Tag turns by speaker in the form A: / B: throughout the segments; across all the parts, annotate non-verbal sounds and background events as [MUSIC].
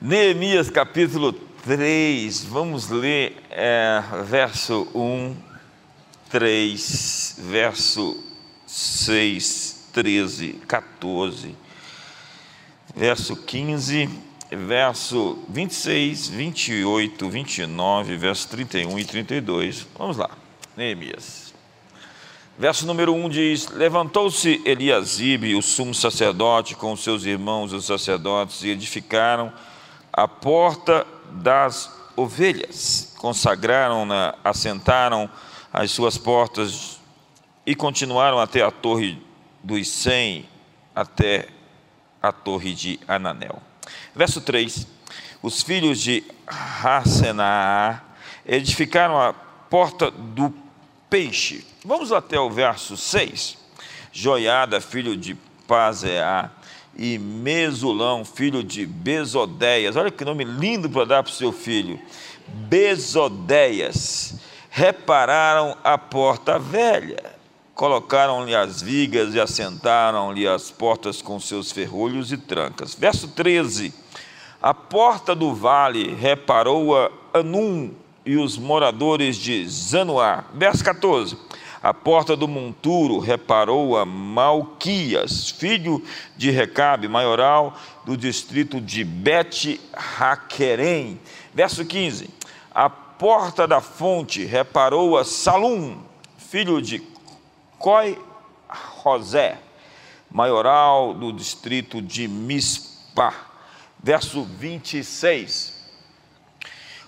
A: Neemias capítulo 3, vamos ler é, verso 1, 3, verso 6, 13, 14, verso 15, verso 26, 28, 29, verso 31 e 32. Vamos lá, Neemias. Verso número 1 diz: Levantou-se Eliasibe, o sumo sacerdote, com seus irmãos, os sacerdotes, e edificaram a porta das ovelhas. Consagraram-na, assentaram as suas portas e continuaram até a torre dos cem, até a torre de Ananel. Verso 3: Os filhos de Hassenaá edificaram a porta do peixe. Vamos até o verso 6. Joiada, filho de Pazeá, e Mesulão, filho de Bezodéias. Olha que nome lindo para dar para o seu filho. Bezodéias. Repararam a porta velha, colocaram-lhe as vigas e assentaram-lhe as portas com seus ferrolhos e trancas. Verso 13. A porta do vale reparou-a Anum e os moradores de Zanoá. Verso 14 a porta do monturo reparou a Malquias, filho de Recabe, maioral do distrito de Bet-Haquerem. Verso 15. A porta da fonte reparou a Salum, filho de Coi-Rosé, maioral do distrito de Mispa. Verso 26.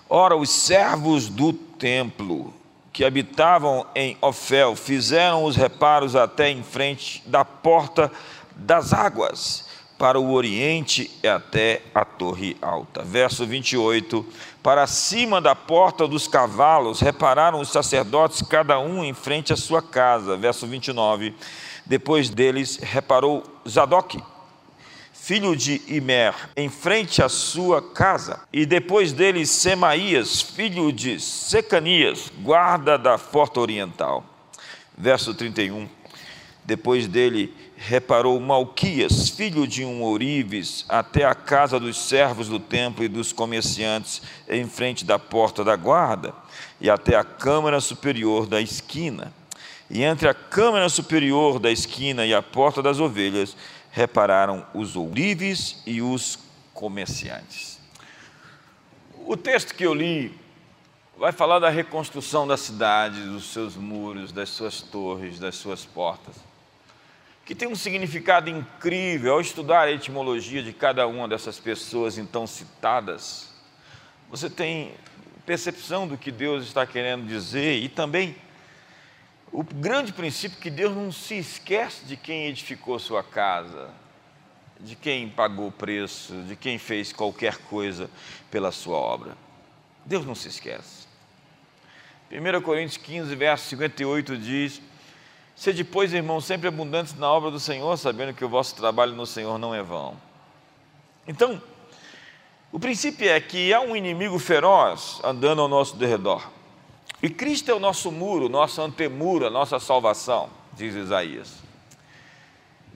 A: Ora, os servos do templo que habitavam em Ofel fizeram os reparos até em frente da porta das águas, para o oriente e até a torre alta. Verso 28. Para cima da porta dos cavalos repararam os sacerdotes, cada um em frente à sua casa. Verso 29. Depois deles reparou Zadok, filho de Imer, em frente à sua casa, e depois dele Semaías, filho de Secanias, guarda da porta oriental. Verso 31. Depois dele reparou Malquias, filho de um ourives, até a casa dos servos do templo e dos comerciantes, em frente da porta da guarda, e até a câmara superior da esquina. E entre a câmara superior da esquina e a porta das ovelhas, repararam os ourives e os comerciantes. O texto que eu li vai falar da reconstrução da cidade, dos seus muros, das suas torres, das suas portas, que tem um significado incrível ao estudar a etimologia de cada uma dessas pessoas então citadas. Você tem percepção do que Deus está querendo dizer e também o grande princípio é que Deus não se esquece de quem edificou sua casa, de quem pagou o preço, de quem fez qualquer coisa pela sua obra. Deus não se esquece. 1 Coríntios 15, verso 58 diz: Se depois, irmãos, sempre abundantes na obra do Senhor, sabendo que o vosso trabalho no Senhor não é vão. Então, o princípio é que há um inimigo feroz andando ao nosso derredor. E Cristo é o nosso muro, nosso antemuro, a nossa salvação, diz Isaías.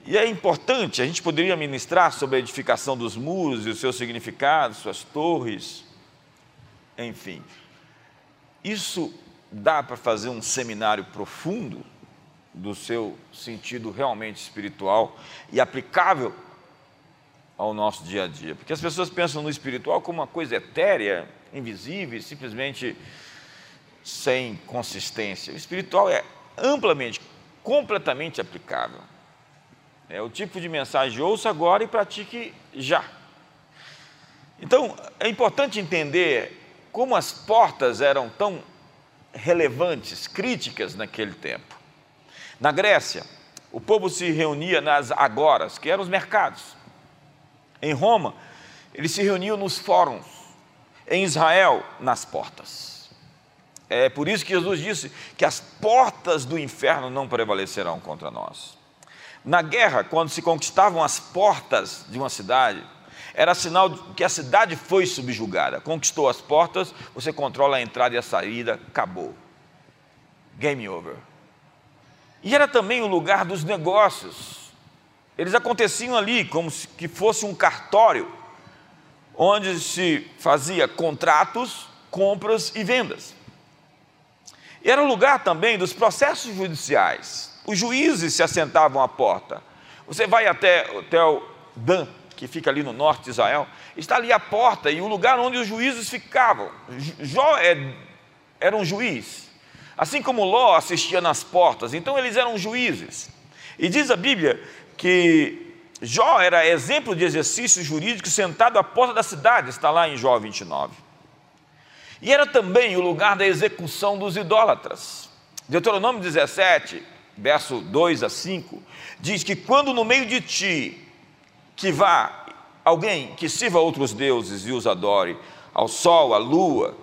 A: E é importante, a gente poderia ministrar sobre a edificação dos muros e o seu significado, suas torres, enfim. Isso dá para fazer um seminário profundo do seu sentido realmente espiritual e aplicável ao nosso dia a dia. Porque as pessoas pensam no espiritual como uma coisa etérea, invisível, simplesmente sem consistência. O espiritual é amplamente, completamente aplicável. É o tipo de mensagem ouça agora e pratique já. Então, é importante entender como as portas eram tão relevantes, críticas naquele tempo. Na Grécia, o povo se reunia nas agoras, que eram os mercados. Em Roma, eles se reuniam nos fóruns. Em Israel, nas portas. É por isso que Jesus disse que as portas do inferno não prevalecerão contra nós. Na guerra, quando se conquistavam as portas de uma cidade, era sinal que a cidade foi subjugada. Conquistou as portas, você controla a entrada e a saída, acabou. Game over. E era também o lugar dos negócios. Eles aconteciam ali como se que fosse um cartório onde se fazia contratos, compras e vendas. Era o lugar também dos processos judiciais. Os juízes se assentavam à porta. Você vai até o hotel Dan, que fica ali no norte de Israel, está ali a porta e o lugar onde os juízes ficavam. Jó é, era um juiz, assim como Ló assistia nas portas, então eles eram juízes. E diz a Bíblia que Jó era exemplo de exercício jurídico sentado à porta da cidade, está lá em Jó 29. E era também o lugar da execução dos idólatras. Deuteronômio 17, verso 2 a 5, diz que quando no meio de ti que vá alguém que sirva outros deuses e os adore, ao sol, à lua,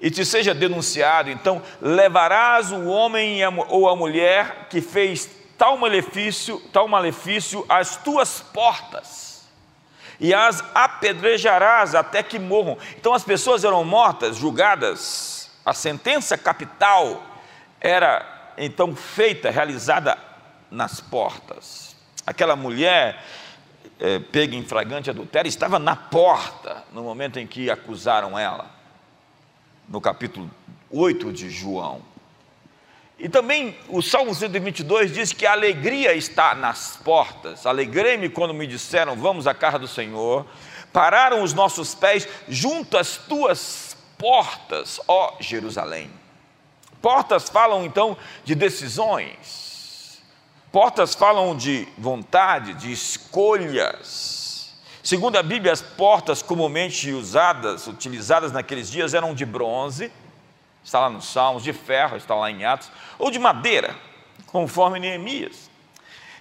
A: e te seja denunciado, então levarás o homem ou a mulher que fez tal malefício, tal malefício às tuas portas, e as apedrejarás até que morram. Então as pessoas eram mortas, julgadas, a sentença capital era então feita, realizada nas portas. Aquela mulher é, pega em flagrante adultério estava na porta no momento em que acusaram ela, no capítulo 8 de João. E também o Salmo 122 diz que a alegria está nas portas. Alegrei-me quando me disseram, vamos à casa do Senhor. Pararam os nossos pés junto às tuas portas, ó Jerusalém. Portas falam então de decisões, portas falam de vontade, de escolhas. Segundo a Bíblia, as portas comumente usadas, utilizadas naqueles dias, eram de bronze, está lá nos Salmos, de ferro, está lá em Atos, ou de madeira, conforme Neemias.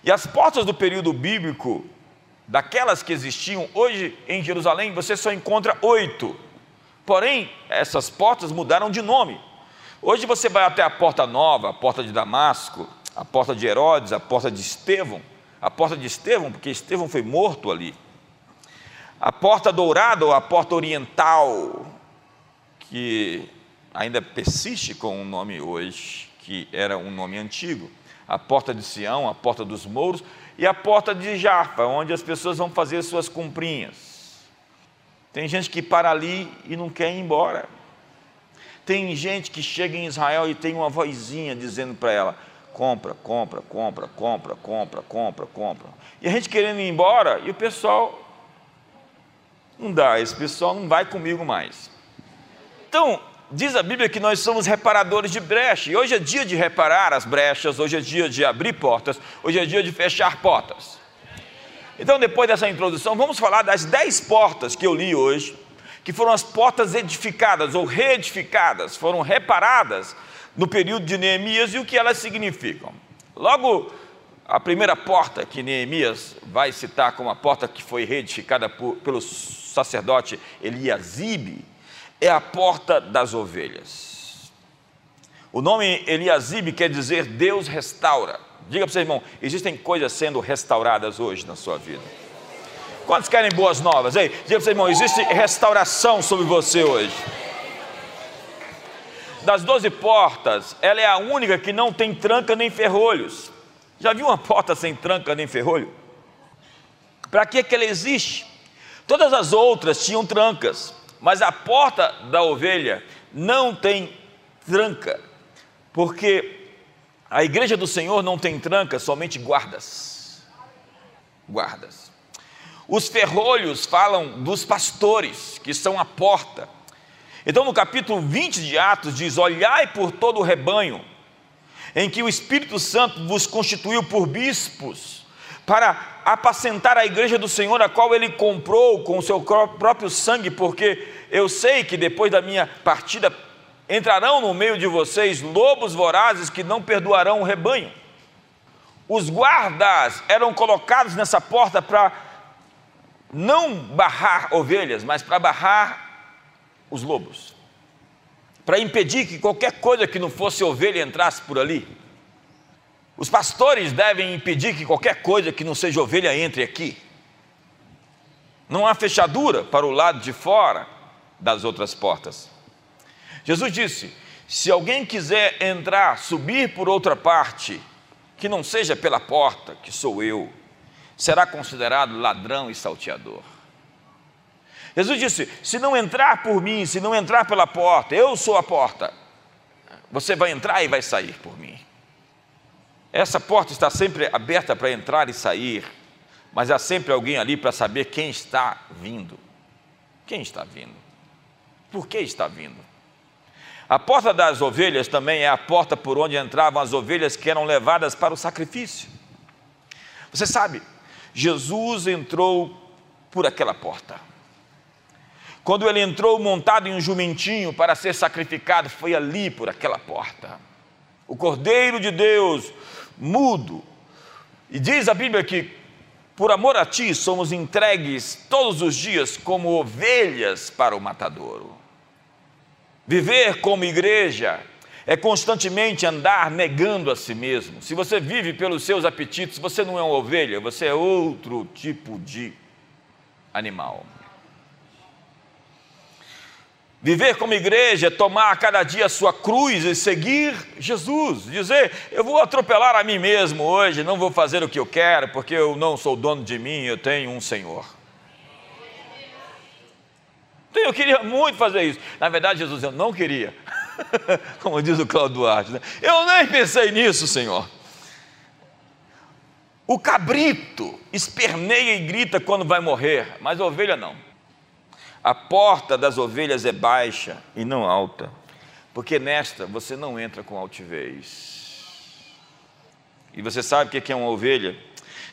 A: E as portas do período bíblico, daquelas que existiam hoje em Jerusalém, você só encontra oito. Porém, essas portas mudaram de nome. Hoje você vai até a porta nova, a porta de Damasco, a porta de Herodes, a porta de Estevão, a porta de Estevão, porque Estevão foi morto ali. A porta dourada ou a porta oriental, que ainda persiste com um nome hoje, que era um nome antigo. A porta de Sião, a porta dos mouros e a porta de Jaffa, onde as pessoas vão fazer suas comprinhas. Tem gente que para ali e não quer ir embora. Tem gente que chega em Israel e tem uma vozinha dizendo para ela: compra, compra, compra, compra, compra, compra, compra. E a gente querendo ir embora e o pessoal não dá, esse pessoal não vai comigo mais. Então, diz a Bíblia que nós somos reparadores de brecha, e hoje é dia de reparar as brechas, hoje é dia de abrir portas, hoje é dia de fechar portas. Então, depois dessa introdução, vamos falar das dez portas que eu li hoje, que foram as portas edificadas ou reedificadas, foram reparadas no período de Neemias e o que elas significam. Logo, a primeira porta que Neemias vai citar como a porta que foi reedificada por, pelo sacerdote Eliasibe é a porta das ovelhas. O nome Eliasibe quer dizer Deus restaura. Diga para você, irmão, existem coisas sendo restauradas hoje na sua vida. Quantos querem boas novas? Ei, diga para você, irmão, existe restauração sobre você hoje. Das doze portas, ela é a única que não tem tranca nem ferrolhos. Já viu uma porta sem tranca nem ferrolho? Para que, que ela existe? Todas as outras tinham trancas, mas a porta da ovelha não tem tranca, porque a igreja do Senhor não tem tranca, somente guardas. Guardas. Os ferrolhos falam dos pastores, que são a porta. Então, no capítulo 20 de Atos, diz: Olhai por todo o rebanho, em que o Espírito Santo vos constituiu por bispos, para apacentar a igreja do Senhor, a qual ele comprou com o seu próprio sangue, porque eu sei que depois da minha partida entrarão no meio de vocês lobos vorazes que não perdoarão o rebanho. Os guardas eram colocados nessa porta para não barrar ovelhas, mas para barrar os lobos, para impedir que qualquer coisa que não fosse ovelha entrasse por ali. Os pastores devem impedir que qualquer coisa que não seja ovelha entre aqui. Não há fechadura para o lado de fora das outras portas. Jesus disse: se alguém quiser entrar, subir por outra parte, que não seja pela porta, que sou eu, será considerado ladrão e salteador. Jesus disse: se não entrar por mim, se não entrar pela porta, eu sou a porta, você vai entrar e vai sair por mim. Essa porta está sempre aberta para entrar e sair, mas há sempre alguém ali para saber quem está vindo. Quem está vindo? Por que está vindo? A porta das ovelhas também é a porta por onde entravam as ovelhas que eram levadas para o sacrifício. Você sabe, Jesus entrou por aquela porta. Quando ele entrou montado em um jumentinho para ser sacrificado, foi ali por aquela porta. O Cordeiro de Deus, mudo. E diz a Bíblia que, por amor a ti, somos entregues todos os dias como ovelhas para o matadouro. Viver como igreja é constantemente andar negando a si mesmo. Se você vive pelos seus apetites, você não é uma ovelha, você é outro tipo de animal. Viver como igreja é tomar cada dia a sua cruz e seguir Jesus. Dizer, eu vou atropelar a mim mesmo hoje, não vou fazer o que eu quero, porque eu não sou dono de mim, eu tenho um Senhor. Então, eu queria muito fazer isso. Na verdade, Jesus, eu não queria. [LAUGHS] Como diz o Claudio Duarte, né? eu nem pensei nisso, Senhor. O cabrito esperneia e grita quando vai morrer, mas a ovelha não. A porta das ovelhas é baixa e não alta, porque nesta você não entra com altivez. E você sabe o que é uma ovelha?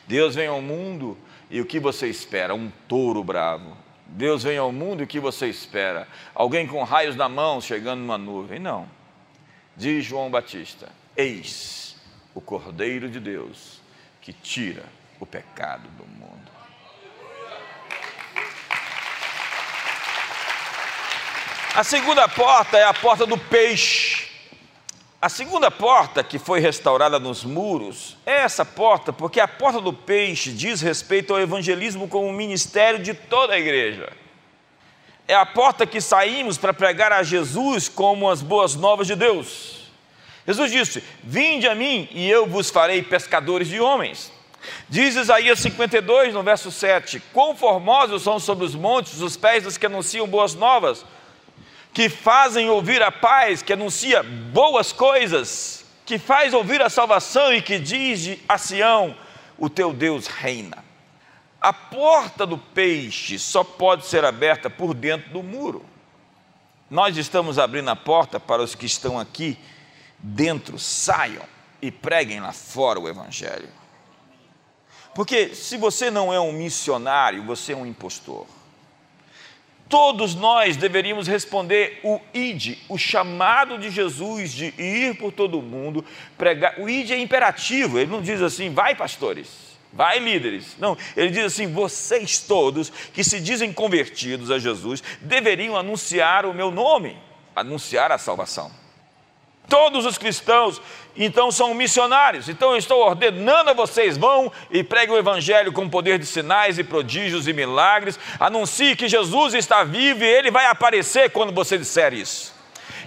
A: Deus vem ao mundo e o que você espera? Um touro bravo. Deus vem ao mundo e o que você espera? Alguém com raios na mão chegando numa nuvem. Não. Diz João Batista: Eis o Cordeiro de Deus que tira o pecado do mundo. A segunda porta é a porta do peixe. A segunda porta que foi restaurada nos muros é essa porta, porque a porta do peixe diz respeito ao evangelismo como ministério de toda a igreja. É a porta que saímos para pregar a Jesus como as boas novas de Deus. Jesus disse: Vinde a mim e eu vos farei pescadores de homens. Diz Isaías 52, no verso 7: Quão formosos são sobre os montes os pés dos que anunciam boas novas que fazem ouvir a paz, que anuncia boas coisas, que faz ouvir a salvação e que diz a Sião: o teu Deus reina. A porta do peixe só pode ser aberta por dentro do muro. Nós estamos abrindo a porta para os que estão aqui dentro, saiam e preguem lá fora o Evangelho. Porque se você não é um missionário, você é um impostor. Todos nós deveríamos responder o id, o chamado de Jesus de ir por todo o mundo, pregar. O id é imperativo, ele não diz assim, vai pastores, vai líderes. Não, ele diz assim: vocês todos que se dizem convertidos a Jesus deveriam anunciar o meu nome, anunciar a salvação. Todos os cristãos, então, são missionários. Então, eu estou ordenando a vocês: vão e preguem o Evangelho com poder de sinais e prodígios e milagres. Anuncie que Jesus está vivo e ele vai aparecer quando você disser isso.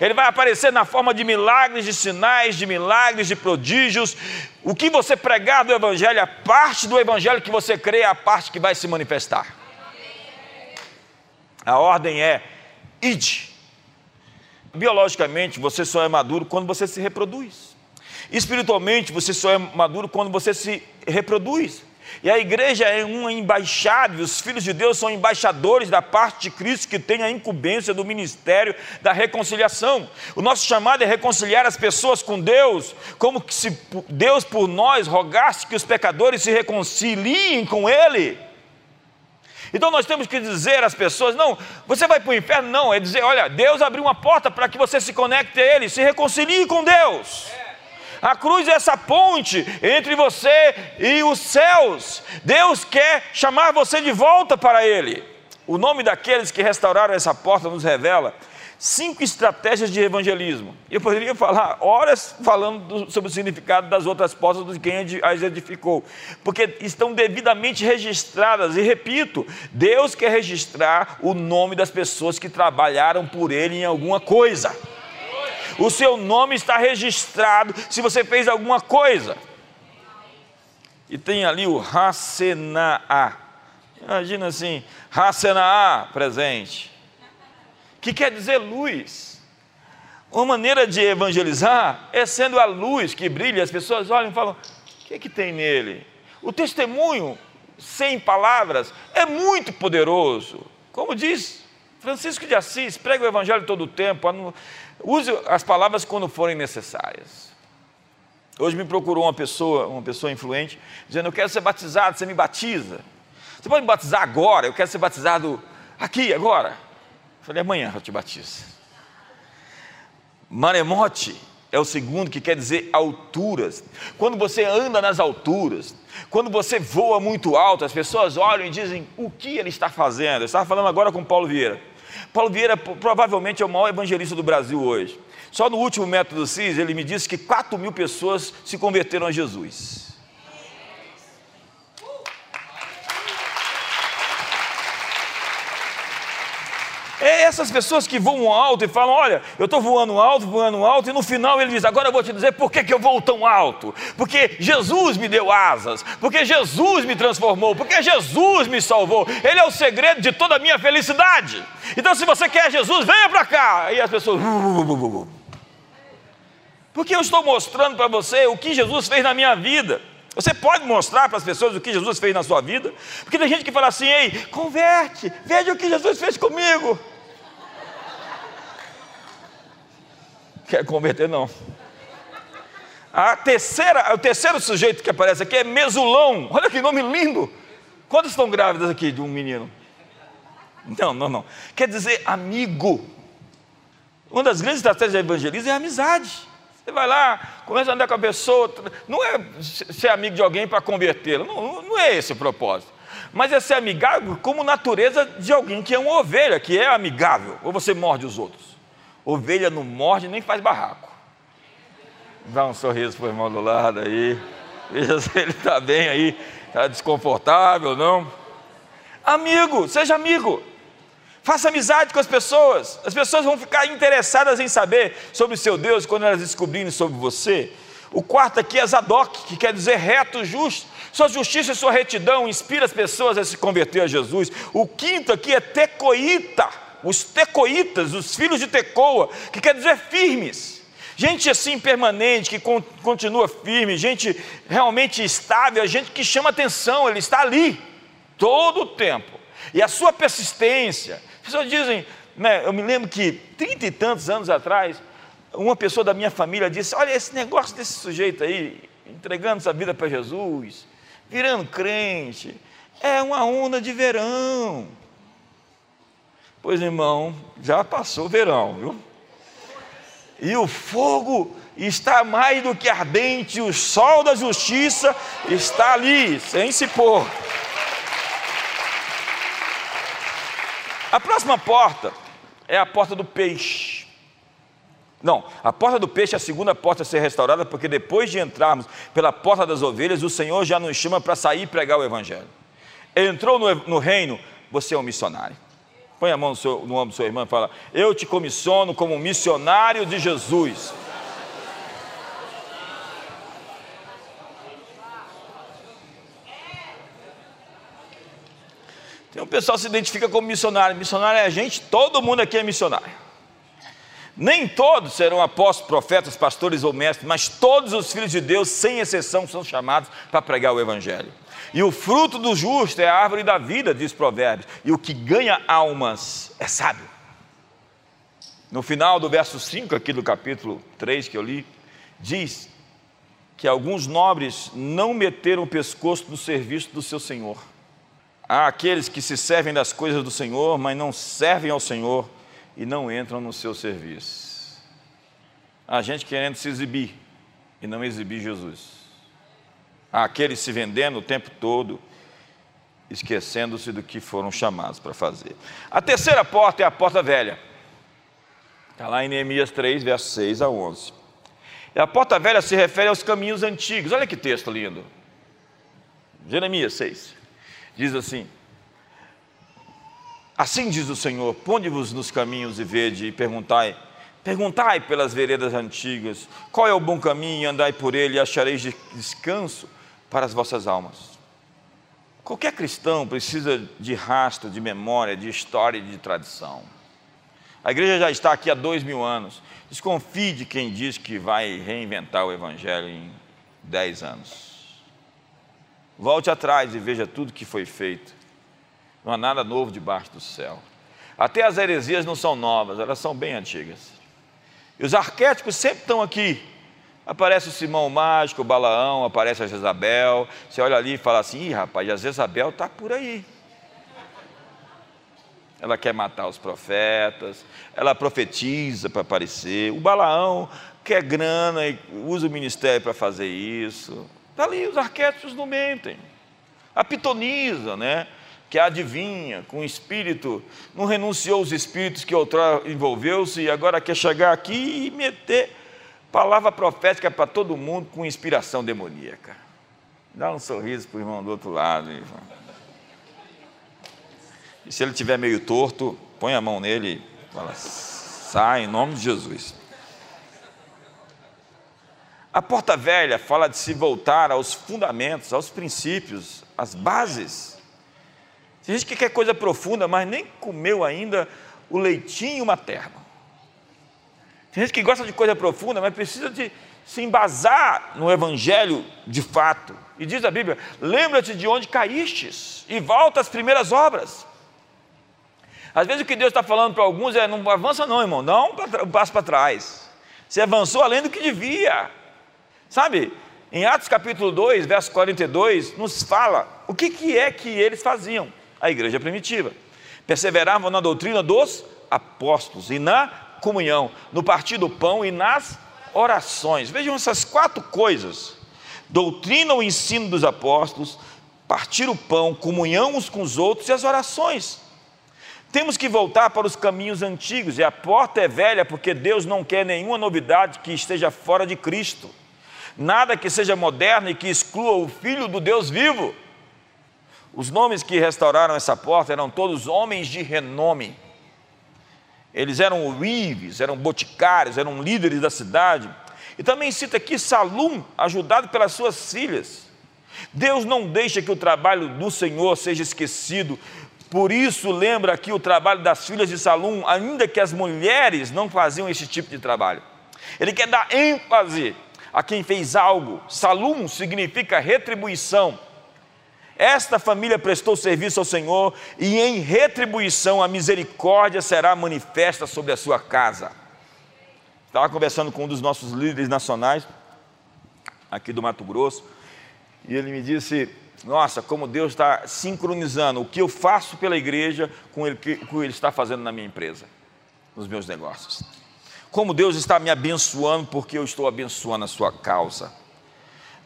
A: Ele vai aparecer na forma de milagres, de sinais, de milagres, de prodígios. O que você pregar do Evangelho, a parte do Evangelho que você crê, é a parte que vai se manifestar. A ordem é: ide Biologicamente, você só é maduro quando você se reproduz. Espiritualmente, você só é maduro quando você se reproduz. E a igreja é uma embaixada, e os filhos de Deus são embaixadores da parte de Cristo que tem a incumbência do ministério da reconciliação. O nosso chamado é reconciliar as pessoas com Deus, como se Deus por nós rogasse que os pecadores se reconciliem com Ele. Então nós temos que dizer às pessoas: não, você vai para o inferno, não, é dizer: olha, Deus abriu uma porta para que você se conecte a Ele, se reconcilie com Deus. A cruz é essa ponte entre você e os céus. Deus quer chamar você de volta para Ele. O nome daqueles que restauraram essa porta nos revela cinco estratégias de evangelismo. Eu poderia falar horas falando sobre o significado das outras portas de quem as edificou, porque estão devidamente registradas. E repito, Deus quer registrar o nome das pessoas que trabalharam por Ele em alguma coisa. O seu nome está registrado se você fez alguma coisa. E tem ali o Hasenaá. Imagina assim, Hassenaá, presente. Que quer dizer luz. Uma maneira de evangelizar é sendo a luz que brilha, as pessoas olham e falam: o que, é que tem nele? O testemunho, sem palavras, é muito poderoso. Como diz Francisco de Assis, prega o evangelho todo o tempo, use as palavras quando forem necessárias. Hoje me procurou uma pessoa, uma pessoa influente, dizendo: Eu quero ser batizado, você me batiza. Você pode me batizar agora? Eu quero ser batizado aqui, agora. Falei: Amanhã eu te batizo. Maremote é o segundo que quer dizer alturas. Quando você anda nas alturas, quando você voa muito alto, as pessoas olham e dizem: O que ele está fazendo? Eu estava falando agora com Paulo Vieira. Paulo Vieira provavelmente é o maior evangelista do Brasil hoje. Só no último método CIS, ele me disse que 4 mil pessoas se converteram a Jesus. É essas pessoas que voam alto e falam: Olha, eu estou voando alto, voando alto, e no final ele diz: Agora eu vou te dizer por que, que eu vou tão alto. Porque Jesus me deu asas, porque Jesus me transformou, porque Jesus me salvou. Ele é o segredo de toda a minha felicidade. Então, se você quer Jesus, venha para cá. E as pessoas. Porque eu estou mostrando para você o que Jesus fez na minha vida. Você pode mostrar para as pessoas o que Jesus fez na sua vida? Porque tem gente que fala assim: ei, converte, veja o que Jesus fez comigo. Quer converter, não. A terceira, o terceiro sujeito que aparece aqui é Mesulão. Olha que nome lindo. Quantas estão grávidas aqui de um menino? Não, não, não. Quer dizer amigo. Uma das grandes estratégias de evangelismo é a amizade. Você vai lá, começa a andar com a pessoa. Não é ser amigo de alguém para convertê-lo. Não, não é esse o propósito. Mas é ser amigável como natureza de alguém que é uma ovelha, que é amigável. Ou você morde os outros. Ovelha não morde nem faz barraco. Dá um sorriso para o irmão do lado aí. Veja [LAUGHS] se ele está bem aí. Está desconfortável, não? Amigo, seja amigo. Faça amizade com as pessoas. As pessoas vão ficar interessadas em saber sobre o seu Deus quando elas descobrirem sobre você. O quarto aqui é Zadok, que quer dizer reto, justo. Sua justiça e sua retidão inspira as pessoas a se converter a Jesus. O quinto aqui é Tecoíta os tecoítas, os filhos de Tecoa, que quer dizer firmes. Gente assim permanente, que continua firme, gente realmente estável, gente que chama atenção, ele está ali todo o tempo. E a sua persistência. As pessoas dizem, né, eu me lembro que trinta e tantos anos atrás, uma pessoa da minha família disse: Olha, esse negócio desse sujeito aí, entregando sua vida para Jesus, virando crente, é uma onda de verão. Pois, irmão, já passou o verão, viu? E o fogo está mais do que ardente, o sol da justiça está ali, sem se pôr. A próxima porta é a porta do peixe. Não, a porta do peixe é a segunda porta a ser restaurada, porque depois de entrarmos pela porta das ovelhas, o Senhor já nos chama para sair e pregar o Evangelho. Entrou no, no reino, você é um missionário. Põe a mão no, seu, no ombro do seu irmão e fala: Eu te comissiono como missionário de Jesus. Tem um pessoal que se identifica como missionário. Missionário é a gente, todo mundo aqui é missionário. Nem todos serão apóstolos, profetas, pastores ou mestres, mas todos os filhos de Deus, sem exceção, são chamados para pregar o Evangelho. E o fruto do justo é a árvore da vida, diz Provérbios. E o que ganha almas é sábio. No final do verso 5 aqui do capítulo 3 que eu li, diz que alguns nobres não meteram o pescoço no serviço do seu senhor. Há aqueles que se servem das coisas do Senhor, mas não servem ao Senhor e não entram no seu serviço. Há gente querendo se exibir e não exibir Jesus aqueles se vendendo o tempo todo, esquecendo-se do que foram chamados para fazer. A terceira porta é a porta velha. Está lá em Neemias 3, versos 6 a 11. E a porta velha se refere aos caminhos antigos. Olha que texto lindo. Jeremias 6. Diz assim: Assim diz o Senhor: Ponde-vos nos caminhos e vede, e perguntai Perguntai pelas veredas antigas, qual é o bom caminho, andai por ele e achareis descanso para as vossas almas. Qualquer cristão precisa de rastro, de memória, de história e de tradição. A igreja já está aqui há dois mil anos. Desconfie de quem diz que vai reinventar o Evangelho em dez anos. Volte atrás e veja tudo que foi feito. Não há nada novo debaixo do céu. Até as heresias não são novas, elas são bem antigas. E os arquétipos sempre estão aqui. Aparece o Simão Mágico, o Balaão, aparece a Jezabel. Você olha ali e fala assim: Ih, rapaz, a Jezabel está por aí. Ela quer matar os profetas, ela profetiza para aparecer. O Balaão quer grana e usa o ministério para fazer isso. Está ali, os arquétipos não mentem. A pitonisa, né? que adivinha, com espírito, não renunciou aos espíritos que outrora envolveu-se e agora quer chegar aqui e meter palavra profética para todo mundo com inspiração demoníaca. Dá um sorriso para o irmão do outro lado. Irmão. E se ele estiver meio torto, põe a mão nele e fala: sai em nome de Jesus. A porta velha fala de se voltar aos fundamentos, aos princípios, às bases tem gente que quer coisa profunda, mas nem comeu ainda o leitinho materno. Tem gente que gosta de coisa profunda, mas precisa de se embasar no Evangelho de fato. E diz a Bíblia: lembra-te de onde caístes e volta às primeiras obras. Às vezes o que Deus está falando para alguns é: não avança, não, irmão, não um passo para trás. Você avançou além do que devia. Sabe, em Atos capítulo 2, verso 42, nos fala o que, que é que eles faziam a igreja primitiva. Perseveravam na doutrina dos apóstolos e na comunhão, no partir do pão e nas orações. Vejam essas quatro coisas: doutrina, o ensino dos apóstolos, partir o pão, comunhão uns com os outros e as orações. Temos que voltar para os caminhos antigos, e a porta é velha porque Deus não quer nenhuma novidade que esteja fora de Cristo, nada que seja moderno e que exclua o Filho do Deus vivo. Os nomes que restauraram essa porta eram todos homens de renome. Eles eram uives, eram boticários, eram líderes da cidade. E também cita aqui Salum, ajudado pelas suas filhas. Deus não deixa que o trabalho do Senhor seja esquecido. Por isso, lembra aqui o trabalho das filhas de Salum, ainda que as mulheres não faziam esse tipo de trabalho. Ele quer dar ênfase a quem fez algo. Salum significa retribuição. Esta família prestou serviço ao Senhor e em retribuição a misericórdia será manifesta sobre a sua casa. Estava conversando com um dos nossos líderes nacionais, aqui do Mato Grosso, e ele me disse: Nossa, como Deus está sincronizando o que eu faço pela igreja com o que Ele está fazendo na minha empresa, nos meus negócios. Como Deus está me abençoando porque eu estou abençoando a sua causa.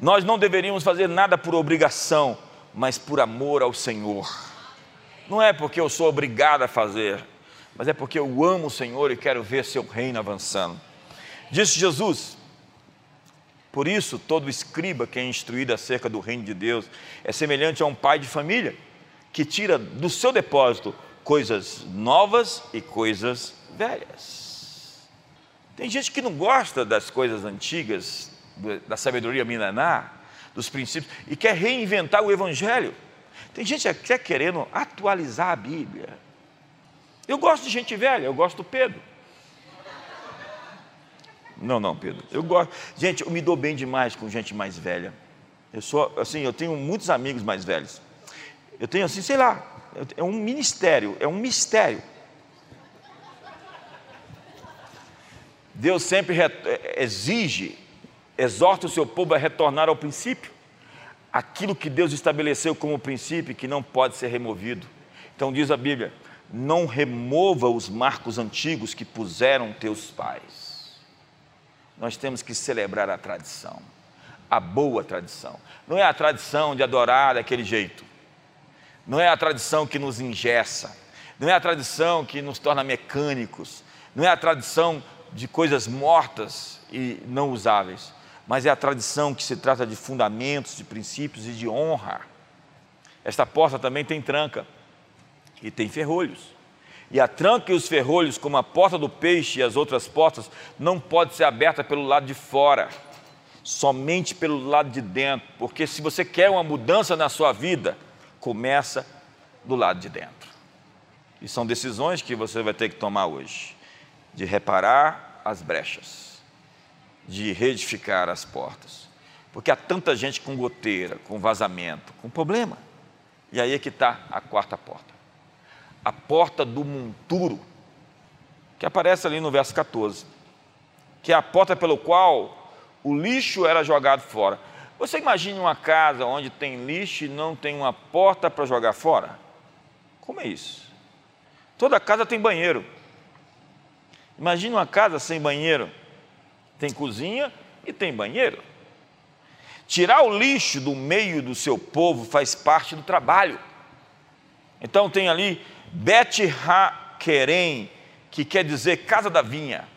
A: Nós não deveríamos fazer nada por obrigação, mas por amor ao Senhor. Não é porque eu sou obrigado a fazer, mas é porque eu amo o Senhor e quero ver seu reino avançando. Disse Jesus: Por isso, todo escriba que é instruído acerca do reino de Deus é semelhante a um pai de família que tira do seu depósito coisas novas e coisas velhas. Tem gente que não gosta das coisas antigas, da sabedoria milenar, dos princípios e quer reinventar o Evangelho. Tem gente quer querendo atualizar a Bíblia. Eu gosto de gente velha, eu gosto do Pedro. Não, não, Pedro. Eu gosto. Gente, eu me dou bem demais com gente mais velha. Eu sou, assim, eu tenho muitos amigos mais velhos. Eu tenho assim, sei lá, é um ministério, é um mistério. Deus sempre exige exorta o seu povo a retornar ao princípio, aquilo que Deus estabeleceu como princípio que não pode ser removido. Então diz a Bíblia: não remova os marcos antigos que puseram teus pais. Nós temos que celebrar a tradição, a boa tradição. Não é a tradição de adorar daquele jeito, não é a tradição que nos ingessa, não é a tradição que nos torna mecânicos, não é a tradição de coisas mortas e não usáveis mas é a tradição que se trata de fundamentos, de princípios e de honra. Esta porta também tem tranca e tem ferrolhos. E a tranca e os ferrolhos, como a porta do peixe e as outras portas, não pode ser aberta pelo lado de fora, somente pelo lado de dentro, porque se você quer uma mudança na sua vida, começa do lado de dentro. E são decisões que você vai ter que tomar hoje, de reparar as brechas, de reedificar as portas. Porque há tanta gente com goteira, com vazamento, com problema. E aí é que está a quarta porta. A porta do monturo, que aparece ali no verso 14, que é a porta pelo qual o lixo era jogado fora. Você imagina uma casa onde tem lixo e não tem uma porta para jogar fora? Como é isso? Toda casa tem banheiro. Imagina uma casa sem banheiro. Tem cozinha e tem banheiro. Tirar o lixo do meio do seu povo faz parte do trabalho. Então tem ali Bet Ha-Querem, que quer dizer casa da vinha.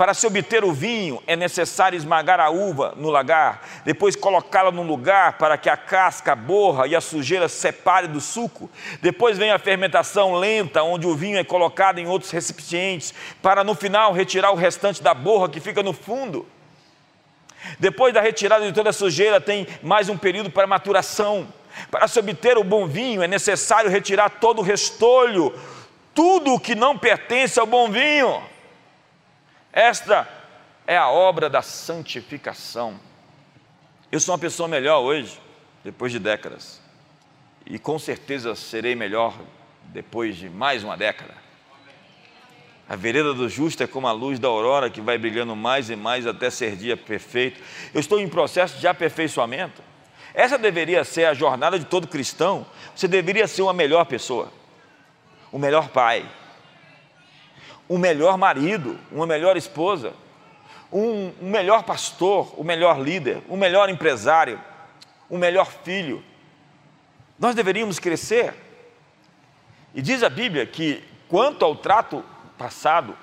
A: Para se obter o vinho, é necessário esmagar a uva no lagar, depois colocá-la num lugar para que a casca, a borra e a sujeira se separe do suco. Depois vem a fermentação lenta, onde o vinho é colocado em outros recipientes, para no final retirar o restante da borra que fica no fundo. Depois da retirada de toda a sujeira, tem mais um período para maturação. Para se obter o bom vinho, é necessário retirar todo o restolho, tudo o que não pertence ao bom vinho. Esta é a obra da santificação. Eu sou uma pessoa melhor hoje, depois de décadas, e com certeza serei melhor depois de mais uma década. A vereda do justo é como a luz da aurora que vai brilhando mais e mais até ser dia perfeito. Eu estou em processo de aperfeiçoamento. Essa deveria ser a jornada de todo cristão. Você deveria ser uma melhor pessoa, o melhor pai, um melhor marido, uma melhor esposa, um, um melhor pastor, o um melhor líder, um melhor empresário, um melhor filho. Nós deveríamos crescer. E diz a Bíblia que, quanto ao trato passado,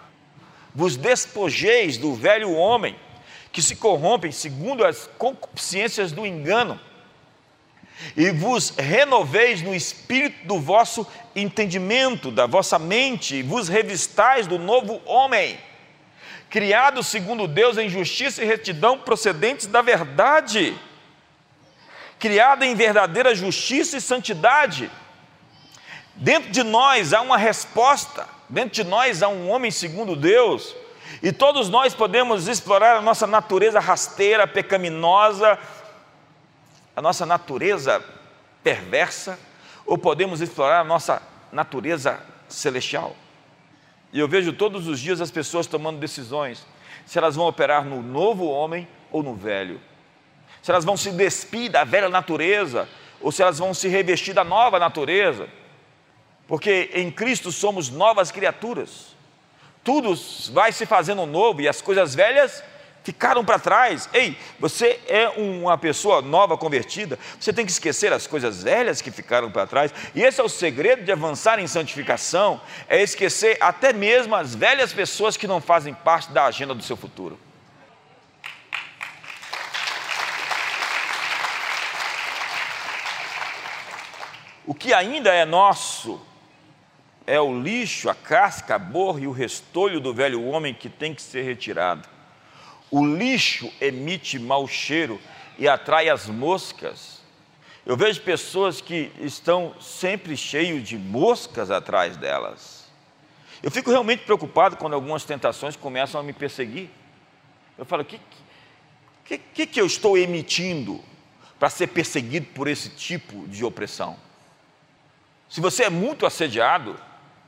A: vos despojeis do velho homem que se corrompem segundo as concupiscências do engano e vos renoveis no espírito do vosso entendimento, da vossa mente, vos revistais do novo homem, criado segundo Deus em justiça e retidão procedentes da verdade, criado em verdadeira justiça e santidade. Dentro de nós há uma resposta, dentro de nós há um homem segundo Deus, e todos nós podemos explorar a nossa natureza rasteira, pecaminosa, a nossa natureza perversa ou podemos explorar a nossa natureza celestial. E eu vejo todos os dias as pessoas tomando decisões se elas vão operar no novo homem ou no velho. Se elas vão se despir da velha natureza ou se elas vão se revestir da nova natureza. Porque em Cristo somos novas criaturas. Tudo vai se fazendo novo e as coisas velhas ficaram para trás. Ei, você é uma pessoa nova convertida, você tem que esquecer as coisas velhas que ficaram para trás. E esse é o segredo de avançar em santificação, é esquecer até mesmo as velhas pessoas que não fazem parte da agenda do seu futuro. O que ainda é nosso é o lixo, a casca, a borra e o restolho do velho homem que tem que ser retirado. O lixo emite mau cheiro e atrai as moscas. Eu vejo pessoas que estão sempre cheios de moscas atrás delas. Eu fico realmente preocupado quando algumas tentações começam a me perseguir. Eu falo, o que, que, que, que eu estou emitindo para ser perseguido por esse tipo de opressão? Se você é muito assediado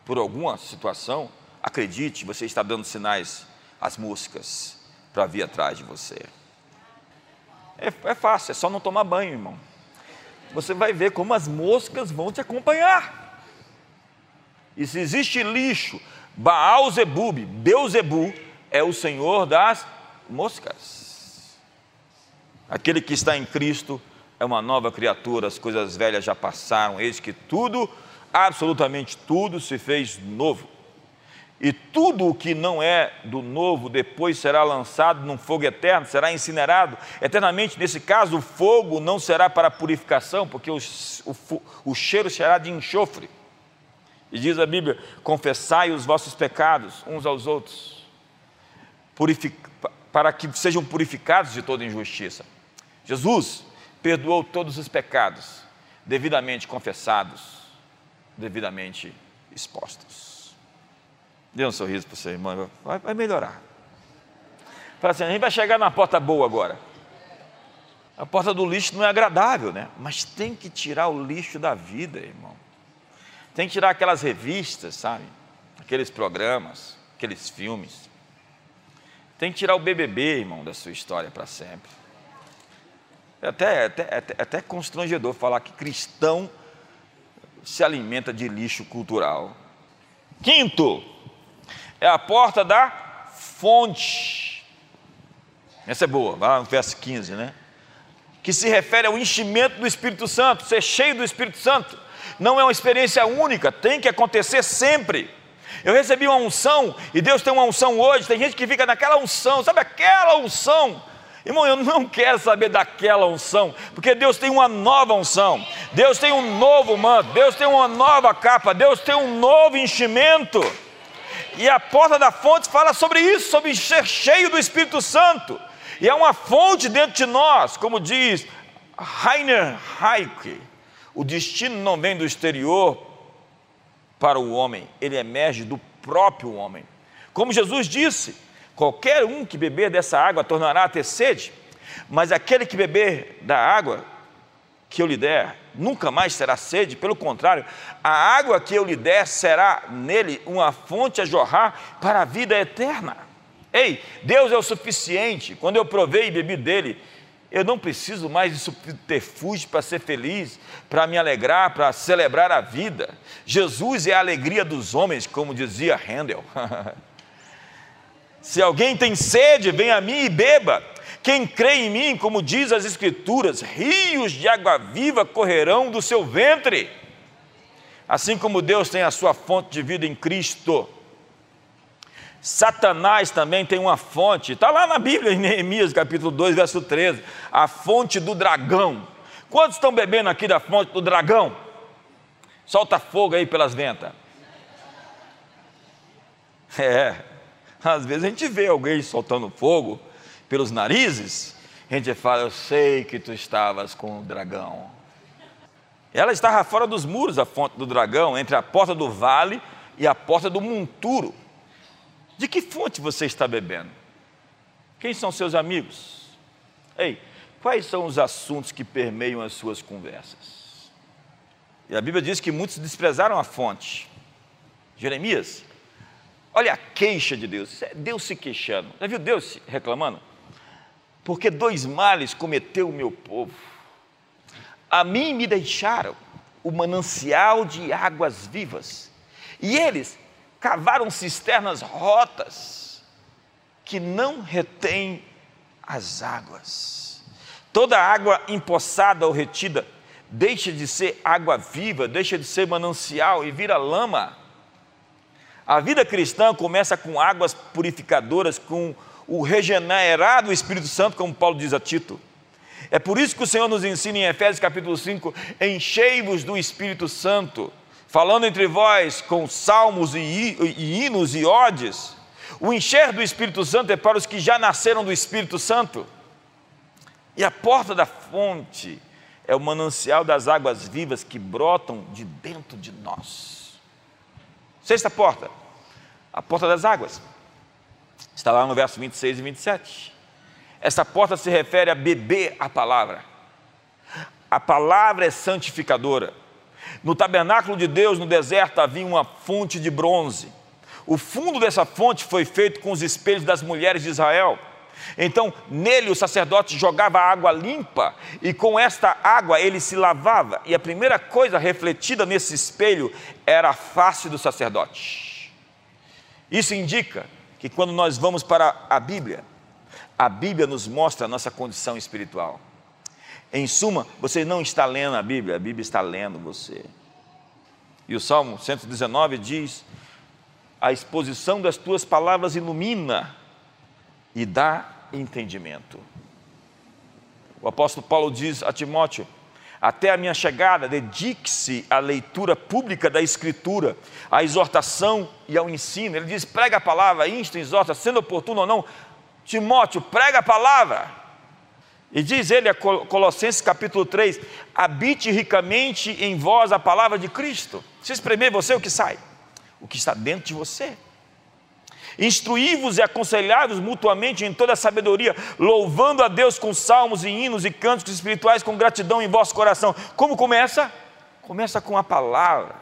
A: por alguma situação, acredite, você está dando sinais às moscas para vir atrás de você. É, é fácil, é só não tomar banho, irmão. Você vai ver como as moscas vão te acompanhar. E se existe lixo, Baal Zebub, Beuzebu, é o Senhor das moscas. Aquele que está em Cristo é uma nova criatura, as coisas velhas já passaram, eis que tudo, absolutamente tudo se fez novo. E tudo o que não é do novo depois será lançado num fogo eterno, será incinerado eternamente. Nesse caso, o fogo não será para purificação, porque o, o, o cheiro será de enxofre. E diz a Bíblia: confessai os vossos pecados uns aos outros, para que sejam purificados de toda injustiça. Jesus perdoou todos os pecados, devidamente confessados, devidamente expostos. Dê um sorriso para você, irmão, vai, vai melhorar. Fala assim, a gente vai chegar na porta boa agora. A porta do lixo não é agradável, né? Mas tem que tirar o lixo da vida, irmão. Tem que tirar aquelas revistas, sabe? Aqueles programas, aqueles filmes. Tem que tirar o BBB, irmão, da sua história para sempre. É até, até, até, até constrangedor falar que cristão se alimenta de lixo cultural. Quinto, é a porta da fonte. Essa é boa, vai lá no verso 15, né? Que se refere ao enchimento do Espírito Santo, ser cheio do Espírito Santo. Não é uma experiência única, tem que acontecer sempre. Eu recebi uma unção, e Deus tem uma unção hoje. Tem gente que fica naquela unção, sabe aquela unção Irmão, eu não [LAUGHS] quero saber daquela unção, porque Deus tem uma nova unção, Deus tem um novo manto, Deus tem uma nova capa, Deus tem um novo enchimento. E a porta da fonte fala sobre isso, sobre ser cheio do Espírito Santo. E é uma fonte dentro de nós, como diz Rainer Heike. O destino não vem do exterior para o homem, ele emerge do próprio homem. Como Jesus disse, Qualquer um que beber dessa água tornará a ter sede, mas aquele que beber da água que eu lhe der, nunca mais terá sede, pelo contrário, a água que eu lhe der será nele uma fonte a jorrar para a vida eterna. Ei, Deus é o suficiente, quando eu provei e bebi dele, eu não preciso mais de subterfúgio para ser feliz, para me alegrar, para celebrar a vida. Jesus é a alegria dos homens, como dizia Handel. [LAUGHS] Se alguém tem sede, venha a mim e beba. Quem crê em mim, como diz as Escrituras, rios de água viva correrão do seu ventre. Assim como Deus tem a sua fonte de vida em Cristo. Satanás também tem uma fonte, está lá na Bíblia, em Neemias capítulo 2, verso 13, a fonte do dragão. Quantos estão bebendo aqui da fonte do dragão? Solta fogo aí pelas ventas. É, às vezes a gente vê alguém soltando fogo pelos narizes, a gente fala, eu sei que tu estavas com o dragão. Ela estava fora dos muros, a fonte do dragão, entre a porta do vale e a porta do monturo. De que fonte você está bebendo? Quem são seus amigos? Ei, quais são os assuntos que permeiam as suas conversas? E a Bíblia diz que muitos desprezaram a fonte. Jeremias, Olha a queixa de Deus, é Deus se queixando. Já viu Deus reclamando? Porque dois males cometeu o meu povo. A mim me deixaram o manancial de águas vivas, e eles cavaram cisternas rotas que não retêm as águas. Toda água empoçada ou retida deixa de ser água viva, deixa de ser manancial e vira lama. A vida cristã começa com águas purificadoras, com o regenerado Espírito Santo, como Paulo diz a Tito. É por isso que o Senhor nos ensina em Efésios capítulo 5: enchei-vos do Espírito Santo, falando entre vós com salmos e, hinos e odes. O encher do Espírito Santo é para os que já nasceram do Espírito Santo. E a porta da fonte é o manancial das águas vivas que brotam de dentro de nós. Sexta porta, a porta das águas. Está lá no verso 26 e 27. Essa porta se refere a beber a palavra. A palavra é santificadora. No tabernáculo de Deus, no deserto, havia uma fonte de bronze. O fundo dessa fonte foi feito com os espelhos das mulheres de Israel. Então, nele o sacerdote jogava água limpa e com esta água ele se lavava. E a primeira coisa refletida nesse espelho era a face do sacerdote. Isso indica que quando nós vamos para a Bíblia, a Bíblia nos mostra a nossa condição espiritual. Em suma, você não está lendo a Bíblia, a Bíblia está lendo você. E o Salmo 119 diz: A exposição das tuas palavras ilumina e dá entendimento. O apóstolo Paulo diz a Timóteo: até a minha chegada, dedique-se à leitura pública da Escritura, à exortação e ao ensino. Ele diz: prega a palavra, insta, exorta, sendo oportuno ou não. Timóteo, prega a palavra. E diz ele, a Colossenses capítulo 3: habite ricamente em vós a palavra de Cristo. Se espremer você, o que sai? O que está dentro de você. Instruí-vos e aconselhai-vos mutuamente em toda a sabedoria, louvando a Deus com salmos e hinos e cânticos espirituais com gratidão em vosso coração. Como começa? Começa com a palavra.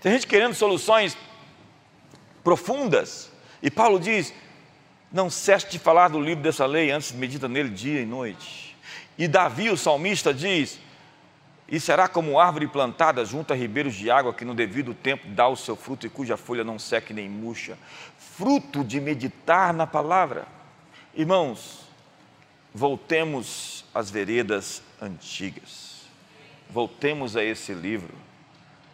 A: Tem gente querendo soluções profundas, e Paulo diz: não cesse de falar do livro dessa lei, antes medita nele dia e noite. E Davi, o salmista, diz: E será como árvore plantada junto a ribeiros de água, que no devido tempo dá o seu fruto e cuja folha não seca nem murcha. Fruto de meditar na palavra. Irmãos, voltemos às veredas antigas. Voltemos a esse livro.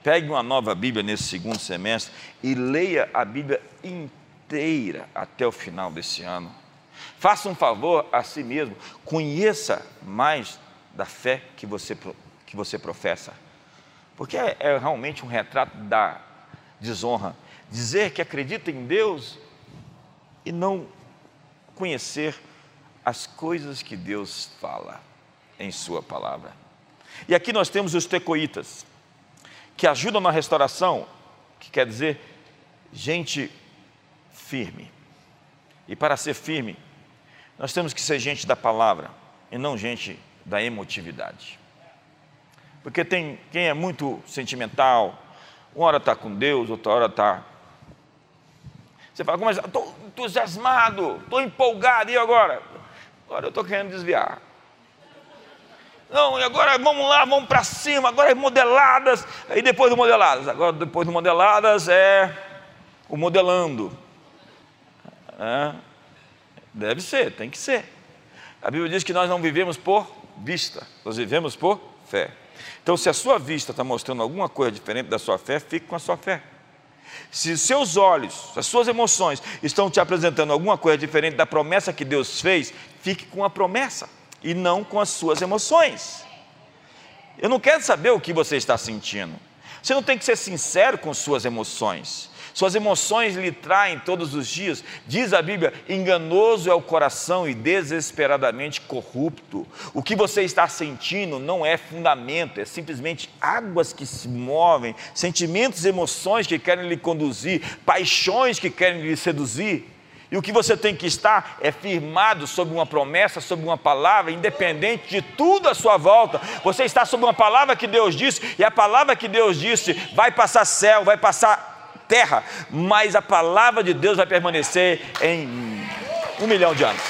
A: Pegue uma nova Bíblia nesse segundo semestre e leia a Bíblia inteira até o final desse ano. Faça um favor a si mesmo, conheça mais da fé que você, que você professa, porque é, é realmente um retrato da desonra. Dizer que acredita em Deus e não conhecer as coisas que Deus fala em Sua palavra. E aqui nós temos os tecoitas, que ajudam na restauração, que quer dizer gente firme. E para ser firme, nós temos que ser gente da palavra e não gente da emotividade. Porque tem quem é muito sentimental, uma hora está com Deus, outra hora está. Você fala, mas estou entusiasmado, estou empolgado, e agora? Agora eu estou querendo desviar. Não, e agora vamos lá, vamos para cima, agora é modeladas, aí depois do modeladas, agora depois do modeladas é o modelando. É, deve ser, tem que ser. A Bíblia diz que nós não vivemos por vista, nós vivemos por fé. Então, se a sua vista está mostrando alguma coisa diferente da sua fé, fique com a sua fé. Se os seus olhos, as suas emoções estão te apresentando alguma coisa diferente da promessa que Deus fez, fique com a promessa e não com as suas emoções. Eu não quero saber o que você está sentindo. Você não tem que ser sincero com suas emoções. Suas emoções lhe traem todos os dias. Diz a Bíblia: enganoso é o coração e desesperadamente corrupto. O que você está sentindo não é fundamento, é simplesmente águas que se movem, sentimentos e emoções que querem lhe conduzir, paixões que querem lhe seduzir. E o que você tem que estar é firmado sobre uma promessa, sobre uma palavra, independente de tudo à sua volta. Você está sobre uma palavra que Deus disse, e a palavra que Deus disse vai passar céu, vai passar terra, mas a palavra de Deus vai permanecer em um milhão de anos.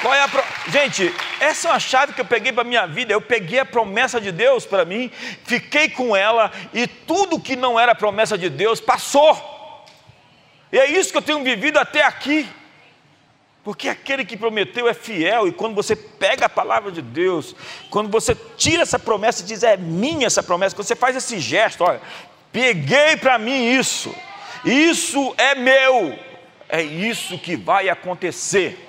A: Qual é a pro... Gente, essa é uma chave que eu peguei para a minha vida. Eu peguei a promessa de Deus para mim, fiquei com ela e tudo que não era promessa de Deus passou. E é isso que eu tenho vivido até aqui. Porque aquele que prometeu é fiel, e quando você pega a palavra de Deus, quando você tira essa promessa e diz, é minha essa promessa, quando você faz esse gesto, olha, peguei para mim isso, isso é meu, é isso que vai acontecer,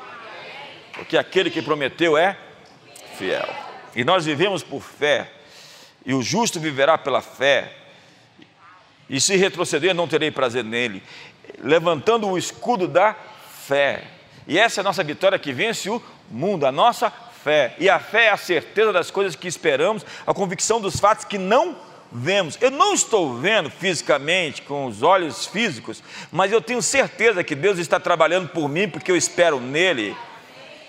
A: porque aquele que prometeu é fiel, e nós vivemos por fé, e o justo viverá pela fé, e se retroceder, não terei prazer nele, levantando o escudo da fé e essa é a nossa vitória que vence o mundo, a nossa fé. E a fé é a certeza das coisas que esperamos, a convicção dos fatos que não vemos. Eu não estou vendo fisicamente, com os olhos físicos, mas eu tenho certeza que Deus está trabalhando por mim, porque eu espero nele.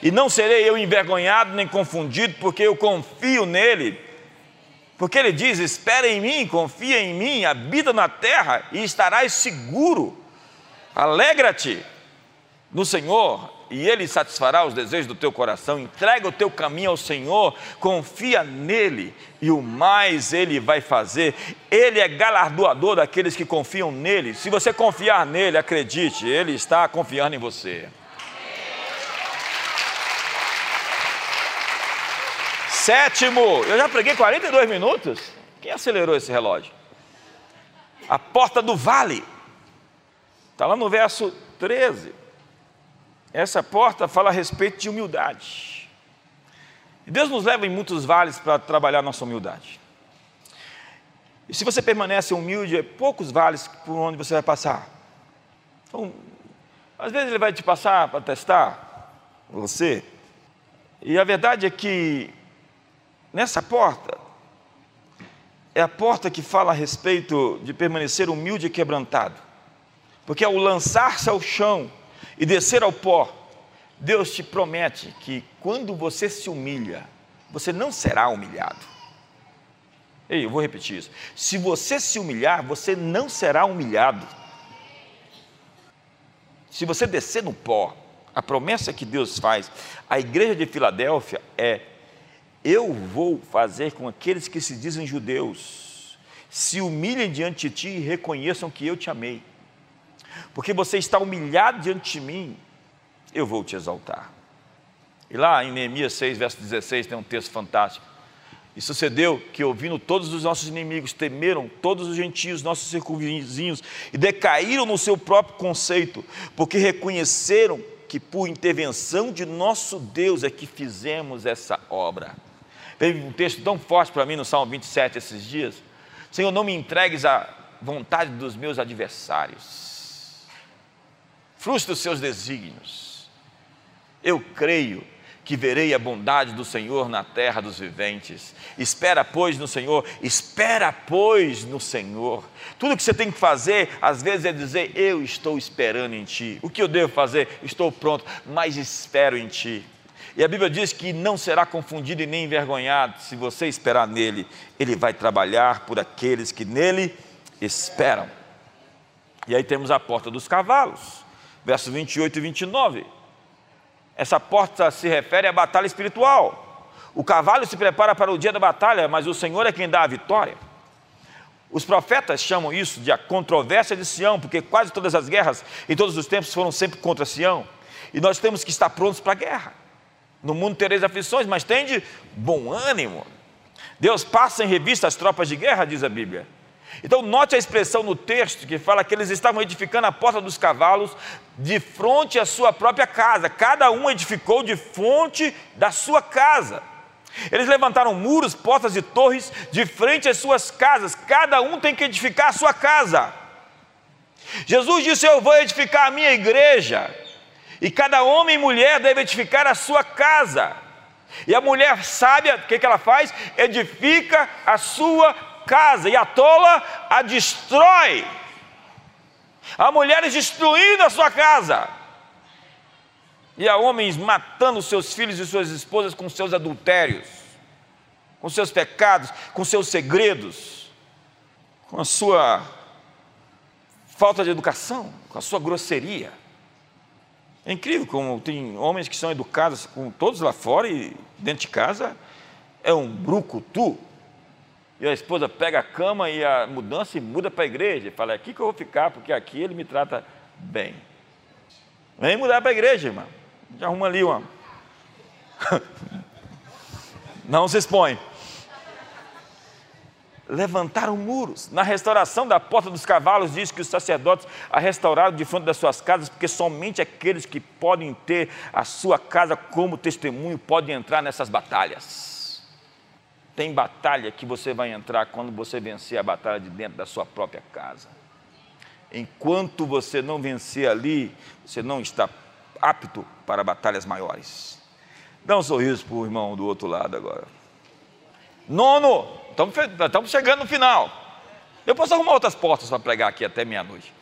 A: E não serei eu envergonhado nem confundido, porque eu confio nele. Porque ele diz: espera em mim, confia em mim, habita na terra e estarás seguro. Alegra-te no Senhor e Ele satisfará os desejos do teu coração. Entrega o teu caminho ao Senhor, confia nele e o mais Ele vai fazer. Ele é galardoador daqueles que confiam nele. Se você confiar nele, acredite, Ele está confiando em você. Sétimo, eu já preguei 42 minutos. Quem acelerou esse relógio? A porta do vale. Está lá no verso 13. Essa porta fala a respeito de humildade. E Deus nos leva em muitos vales para trabalhar nossa humildade. E se você permanece humilde, é poucos vales por onde você vai passar. Então, Às vezes ele vai te passar para testar você. E a verdade é que nessa porta é a porta que fala a respeito de permanecer humilde e quebrantado. Porque ao lançar-se ao chão e descer ao pó, Deus te promete que quando você se humilha, você não será humilhado. Ei, eu vou repetir isso. Se você se humilhar, você não será humilhado. Se você descer no pó, a promessa que Deus faz à igreja de Filadélfia é: eu vou fazer com aqueles que se dizem judeus, se humilhem diante de ti e reconheçam que eu te amei. Porque você está humilhado diante de mim, eu vou te exaltar. E lá em Neemias 6, verso 16, tem um texto fantástico. E sucedeu que, ouvindo todos os nossos inimigos, temeram todos os gentios, nossos circunvizinhos, e decaíram no seu próprio conceito, porque reconheceram que por intervenção de nosso Deus é que fizemos essa obra. Teve um texto tão forte para mim no Salmo 27 esses dias. Senhor, não me entregues à vontade dos meus adversários. Frustra os seus desígnios. Eu creio que verei a bondade do Senhor na terra dos viventes. Espera, pois, no Senhor, espera, pois, no Senhor. Tudo que você tem que fazer, às vezes, é dizer: Eu estou esperando em Ti. O que eu devo fazer? Estou pronto, mas espero em Ti. E a Bíblia diz que não será confundido e nem envergonhado. Se você esperar nele, ele vai trabalhar por aqueles que nele esperam. E aí temos a porta dos cavalos, versos 28 e 29. Essa porta se refere à batalha espiritual. O cavalo se prepara para o dia da batalha, mas o Senhor é quem dá a vitória. Os profetas chamam isso de a controvérsia de Sião, porque quase todas as guerras em todos os tempos foram sempre contra Sião. E nós temos que estar prontos para a guerra. No mundo tereis aflições, mas tende bom ânimo. Deus passa em revista as tropas de guerra, diz a Bíblia. Então, note a expressão no texto que fala que eles estavam edificando a porta dos cavalos de frente à sua própria casa. Cada um edificou de fonte da sua casa. Eles levantaram muros, portas e torres de frente às suas casas. Cada um tem que edificar a sua casa. Jesus disse: Eu vou edificar a minha igreja. E cada homem e mulher deve edificar a sua casa. E a mulher sábia, o que, que ela faz? Edifica a sua casa, e a tola a destrói. Há mulheres destruindo a sua casa. E há homens matando seus filhos e suas esposas com seus adultérios, com seus pecados, com seus segredos, com a sua falta de educação, com a sua grosseria. É incrível como tem homens que são educados com todos lá fora e dentro de casa é um brucutu. E a esposa pega a cama e a mudança e muda para a igreja. E fala, é aqui que eu vou ficar, porque aqui ele me trata bem. Vem mudar para a igreja, irmão. Já arruma ali uma. [LAUGHS] Não se expõe. Levantaram muros. Na restauração da porta dos cavalos, diz que os sacerdotes a restauraram de frente das suas casas, porque somente aqueles que podem ter a sua casa como testemunho podem entrar nessas batalhas. Tem batalha que você vai entrar quando você vencer a batalha de dentro da sua própria casa. Enquanto você não vencer ali, você não está apto para batalhas maiores. Dá um sorriso para o irmão do outro lado agora. Nono, estamos, chegando no final. Eu posso arrumar outras portas para pregar aqui até meia-noite.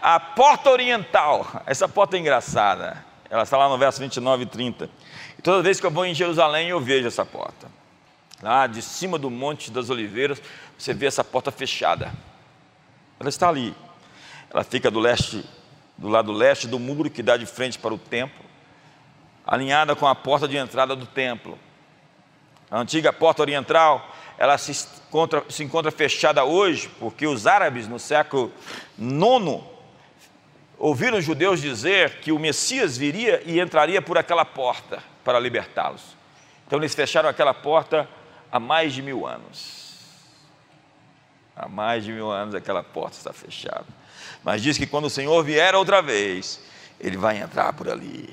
A: A porta oriental, essa porta é engraçada. Ela está lá no verso 29 e 30. E toda vez que eu vou em Jerusalém, eu vejo essa porta lá de cima do Monte das Oliveiras, você vê essa porta fechada. Ela está ali. Ela fica do leste, do lado leste do muro que dá de frente para o templo, alinhada com a porta de entrada do templo. A antiga porta oriental, ela se encontra, se encontra fechada hoje, porque os árabes no século IX ouviram os judeus dizer que o Messias viria e entraria por aquela porta para libertá-los. Então eles fecharam aquela porta há mais de mil anos. Há mais de mil anos aquela porta está fechada. Mas diz que quando o Senhor vier outra vez, ele vai entrar por ali.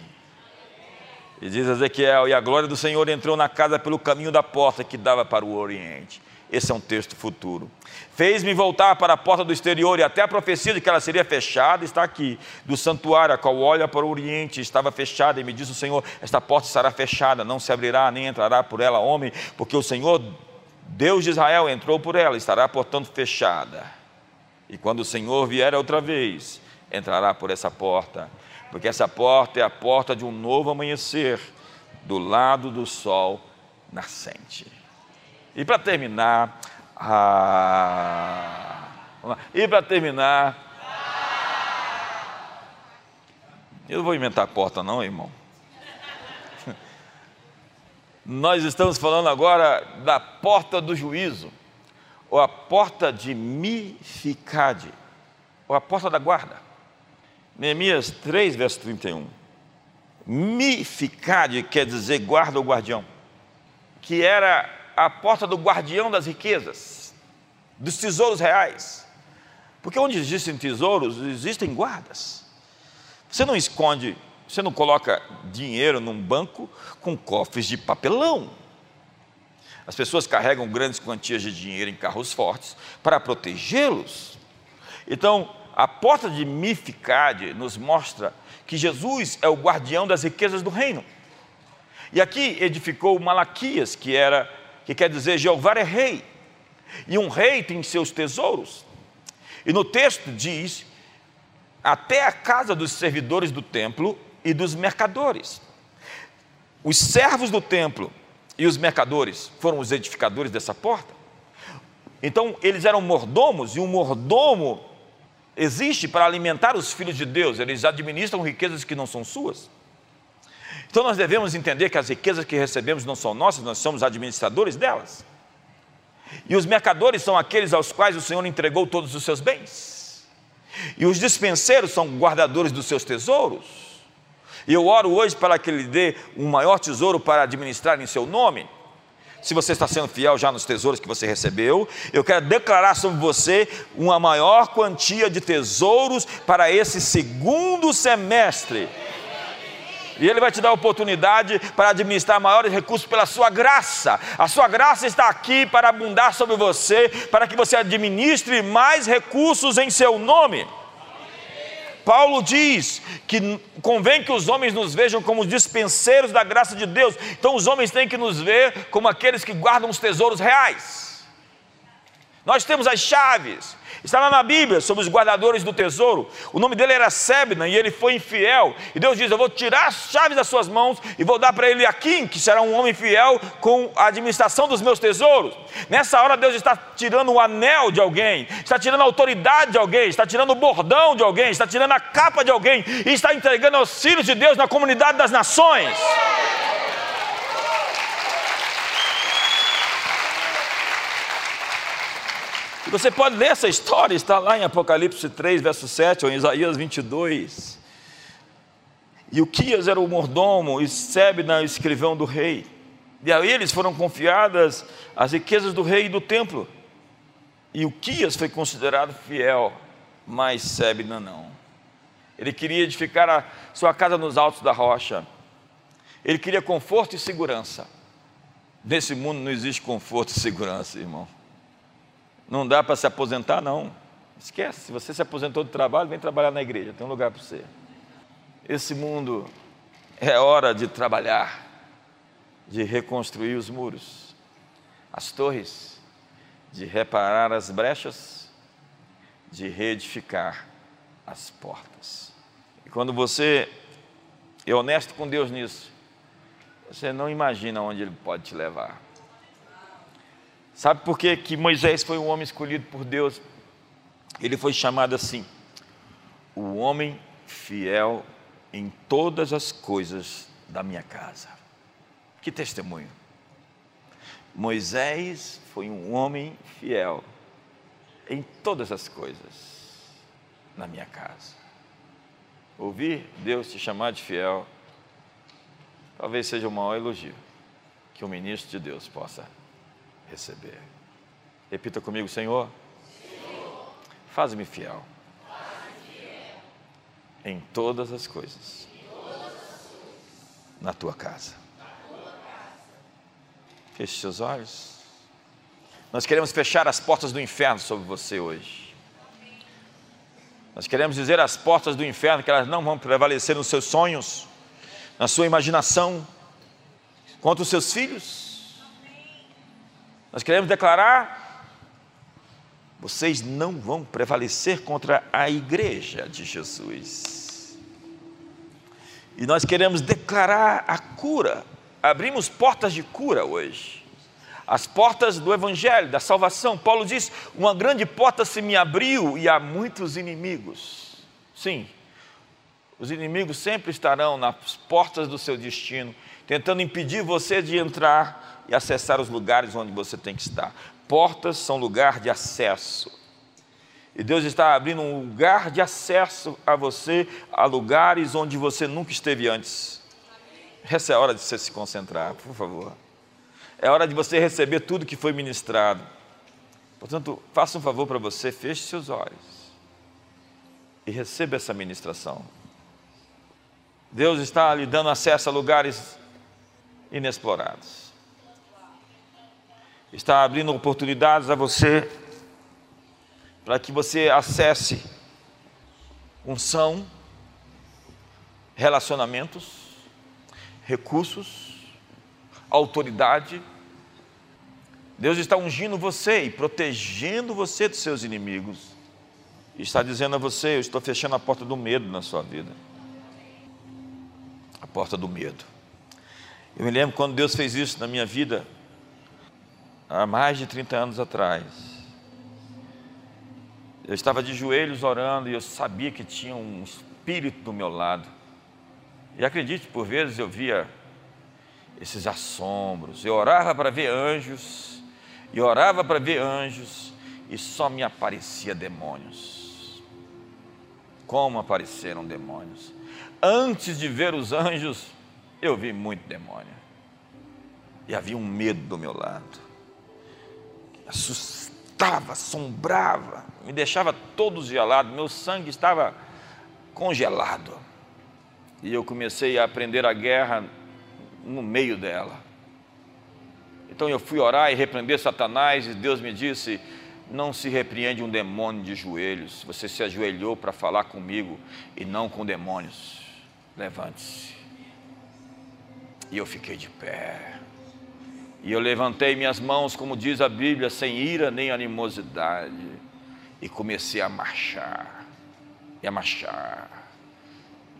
A: E diz Ezequiel: E a glória do Senhor entrou na casa pelo caminho da porta que dava para o oriente. Esse é um texto futuro. Fez-me voltar para a porta do exterior, e até a profecia de que ela seria fechada está aqui. Do santuário, a qual olha para o oriente, estava fechada, e me diz o Senhor: Esta porta estará fechada, não se abrirá, nem entrará por ela homem, porque o Senhor, Deus de Israel, entrou por ela, estará, portanto, fechada. E quando o Senhor vier outra vez, entrará por essa porta, porque essa porta é a porta de um novo amanhecer, do lado do sol nascente. E para terminar, ah, e para terminar, eu não vou inventar a porta, não, irmão. [LAUGHS] Nós estamos falando agora da porta do juízo, ou a porta de Mificade, ou a porta da guarda. Neemias 3, verso 31. Mificade quer dizer guarda ou guardião, que era a porta do guardião das riquezas, dos tesouros reais. Porque onde existem tesouros, existem guardas. Você não esconde, você não coloca dinheiro num banco com cofres de papelão. As pessoas carregam grandes quantias de dinheiro em carros fortes para protegê-los. Então, a porta de Mificade nos mostra que Jesus é o guardião das riquezas do reino. E aqui edificou Malaquias, que era que quer dizer Jeová é rei, e um rei tem seus tesouros. E no texto diz: até a casa dos servidores do templo e dos mercadores. Os servos do templo e os mercadores foram os edificadores dessa porta. Então, eles eram mordomos, e um mordomo existe para alimentar os filhos de Deus, eles administram riquezas que não são suas. Então nós devemos entender que as riquezas que recebemos não são nossas, nós somos administradores delas. E os mercadores são aqueles aos quais o Senhor entregou todos os seus bens. E os dispenseiros são guardadores dos seus tesouros. E eu oro hoje para que Ele dê um maior tesouro para administrar em seu nome. Se você está sendo fiel já nos tesouros que você recebeu, eu quero declarar sobre você uma maior quantia de tesouros para esse segundo semestre e Ele vai te dar oportunidade para administrar maiores recursos pela sua graça. A sua graça está aqui para abundar sobre você, para que você administre mais recursos em seu nome. Paulo diz que convém que os homens nos vejam como dispenseiros da graça de Deus. Então os homens têm que nos ver como aqueles que guardam os tesouros reais. Nós temos as chaves, Está lá na Bíblia sobre os guardadores do tesouro. O nome dele era Sebna e ele foi infiel. E Deus diz: Eu vou tirar as chaves das suas mãos e vou dar para ele Aquim, que será um homem fiel com a administração dos meus tesouros. Nessa hora, Deus está tirando o anel de alguém, está tirando a autoridade de alguém, está tirando o bordão de alguém, está tirando a capa de alguém e está entregando aos filhos de Deus na comunidade das nações. Você pode ler essa história, está lá em Apocalipse 3, verso 7, ou em Isaías 22. E o Quias era o mordomo, e Sebna, o escrivão do rei. E a eles foram confiadas as riquezas do rei e do templo. E o Quias foi considerado fiel, mas Sebna não. Ele queria edificar a sua casa nos altos da rocha. Ele queria conforto e segurança. Nesse mundo não existe conforto e segurança, irmão. Não dá para se aposentar, não. Esquece, se você se aposentou do trabalho, vem trabalhar na igreja, tem um lugar para você. Esse mundo é hora de trabalhar, de reconstruir os muros, as torres, de reparar as brechas, de reedificar as portas. E quando você é honesto com Deus nisso, você não imagina onde Ele pode te levar. Sabe por que, que Moisés foi um homem escolhido por Deus? Ele foi chamado assim, o homem fiel em todas as coisas da minha casa. Que testemunho! Moisés foi um homem fiel em todas as coisas na minha casa. Ouvir Deus te chamar de fiel, talvez seja o maior elogio que o ministro de Deus possa receber. Repita comigo, Senhor. Senhor Faz-me fiel. Fiel. Em todas as coisas. Todas as coisas. Na tua casa. casa. Feche seus olhos. Nós queremos fechar as portas do inferno sobre você hoje. Nós queremos dizer às portas do inferno que elas não vão prevalecer nos seus sonhos, na sua imaginação, contra os seus filhos. Nós queremos declarar: vocês não vão prevalecer contra a igreja de Jesus. E nós queremos declarar a cura, abrimos portas de cura hoje as portas do Evangelho, da salvação. Paulo diz: Uma grande porta se me abriu e há muitos inimigos. Sim, os inimigos sempre estarão nas portas do seu destino, tentando impedir você de entrar e acessar os lugares onde você tem que estar. Portas são lugar de acesso. E Deus está abrindo um lugar de acesso a você, a lugares onde você nunca esteve antes. Essa é a hora de você se concentrar, por favor. É hora de você receber tudo que foi ministrado. Portanto, faça um favor para você, feche seus olhos e receba essa ministração. Deus está lhe dando acesso a lugares inexplorados. Está abrindo oportunidades a você para que você acesse unção, relacionamentos, recursos, autoridade. Deus está ungindo você e protegendo você dos seus inimigos. Está dizendo a você: Eu estou fechando a porta do medo na sua vida. A porta do medo. Eu me lembro quando Deus fez isso na minha vida, há mais de 30 anos atrás. Eu estava de joelhos orando e eu sabia que tinha um espírito do meu lado. E acredite, por vezes eu via esses assombros. Eu orava para ver anjos, e orava para ver anjos, e só me aparecia demônios. Como apareceram demônios? Antes de ver os anjos, eu vi muito demônio. E havia um medo do meu lado. Assustava, assombrava, me deixava todo gelado, meu sangue estava congelado. E eu comecei a aprender a guerra no meio dela. Então eu fui orar e repreender Satanás, e Deus me disse: Não se repreende um demônio de joelhos. Você se ajoelhou para falar comigo e não com demônios. Levante-se. E eu fiquei de pé. E eu levantei minhas mãos, como diz a Bíblia, sem ira nem animosidade. E comecei a marchar. E a marchar.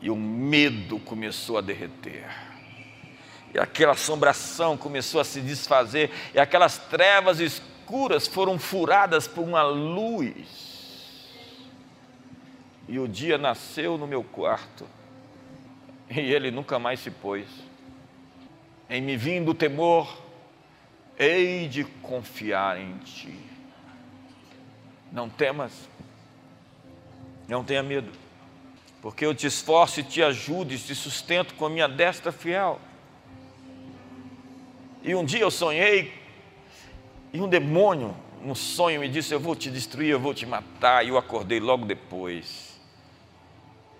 A: E o medo começou a derreter e aquela assombração começou a se desfazer, e aquelas trevas escuras foram furadas por uma luz. E o dia nasceu no meu quarto, e ele nunca mais se pôs. Em me vindo o temor, hei de confiar em ti. Não temas, não tenha medo, porque eu te esforço e te ajudo e te sustento com a minha destra fiel. E um dia eu sonhei, e um demônio, no sonho, me disse: Eu vou te destruir, eu vou te matar. E eu acordei logo depois.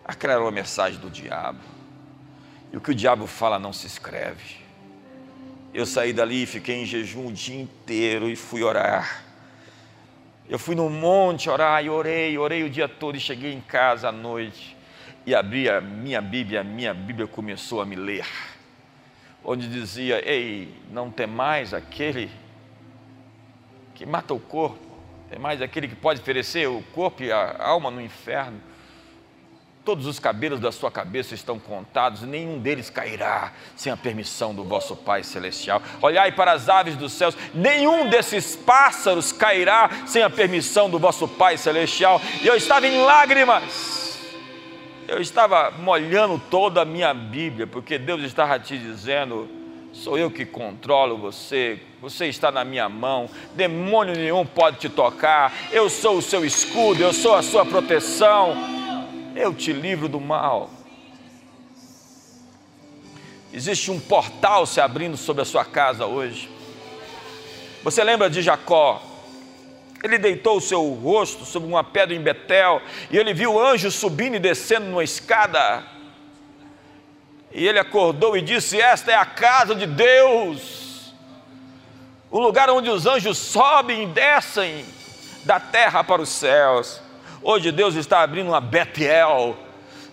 A: Aquela era uma mensagem do diabo. E o que o diabo fala não se escreve. Eu saí dali, fiquei em jejum o dia inteiro e fui orar. Eu fui no monte orar e orei, orei o dia todo e cheguei em casa à noite e abri a minha Bíblia, a minha Bíblia começou a me ler onde dizia: Ei, não tem mais aquele que mata o corpo, tem mais aquele que pode oferecer o corpo e a alma no inferno. Todos os cabelos da sua cabeça estão contados, nenhum deles cairá sem a permissão do vosso Pai Celestial. Olhai para as aves dos céus, nenhum desses pássaros cairá sem a permissão do vosso Pai Celestial. E eu estava em lágrimas eu estava molhando toda a minha Bíblia, porque Deus estava te dizendo: sou eu que controlo você, você está na minha mão, demônio nenhum pode te tocar, eu sou o seu escudo, eu sou a sua proteção, eu te livro do mal. Existe um portal se abrindo sobre a sua casa hoje. Você lembra de Jacó? Ele deitou o seu rosto sobre uma pedra em Betel e ele viu anjos subindo e descendo numa escada. E ele acordou e disse: Esta é a casa de Deus. o lugar onde os anjos sobem e descem da terra para os céus. Hoje Deus está abrindo uma Betel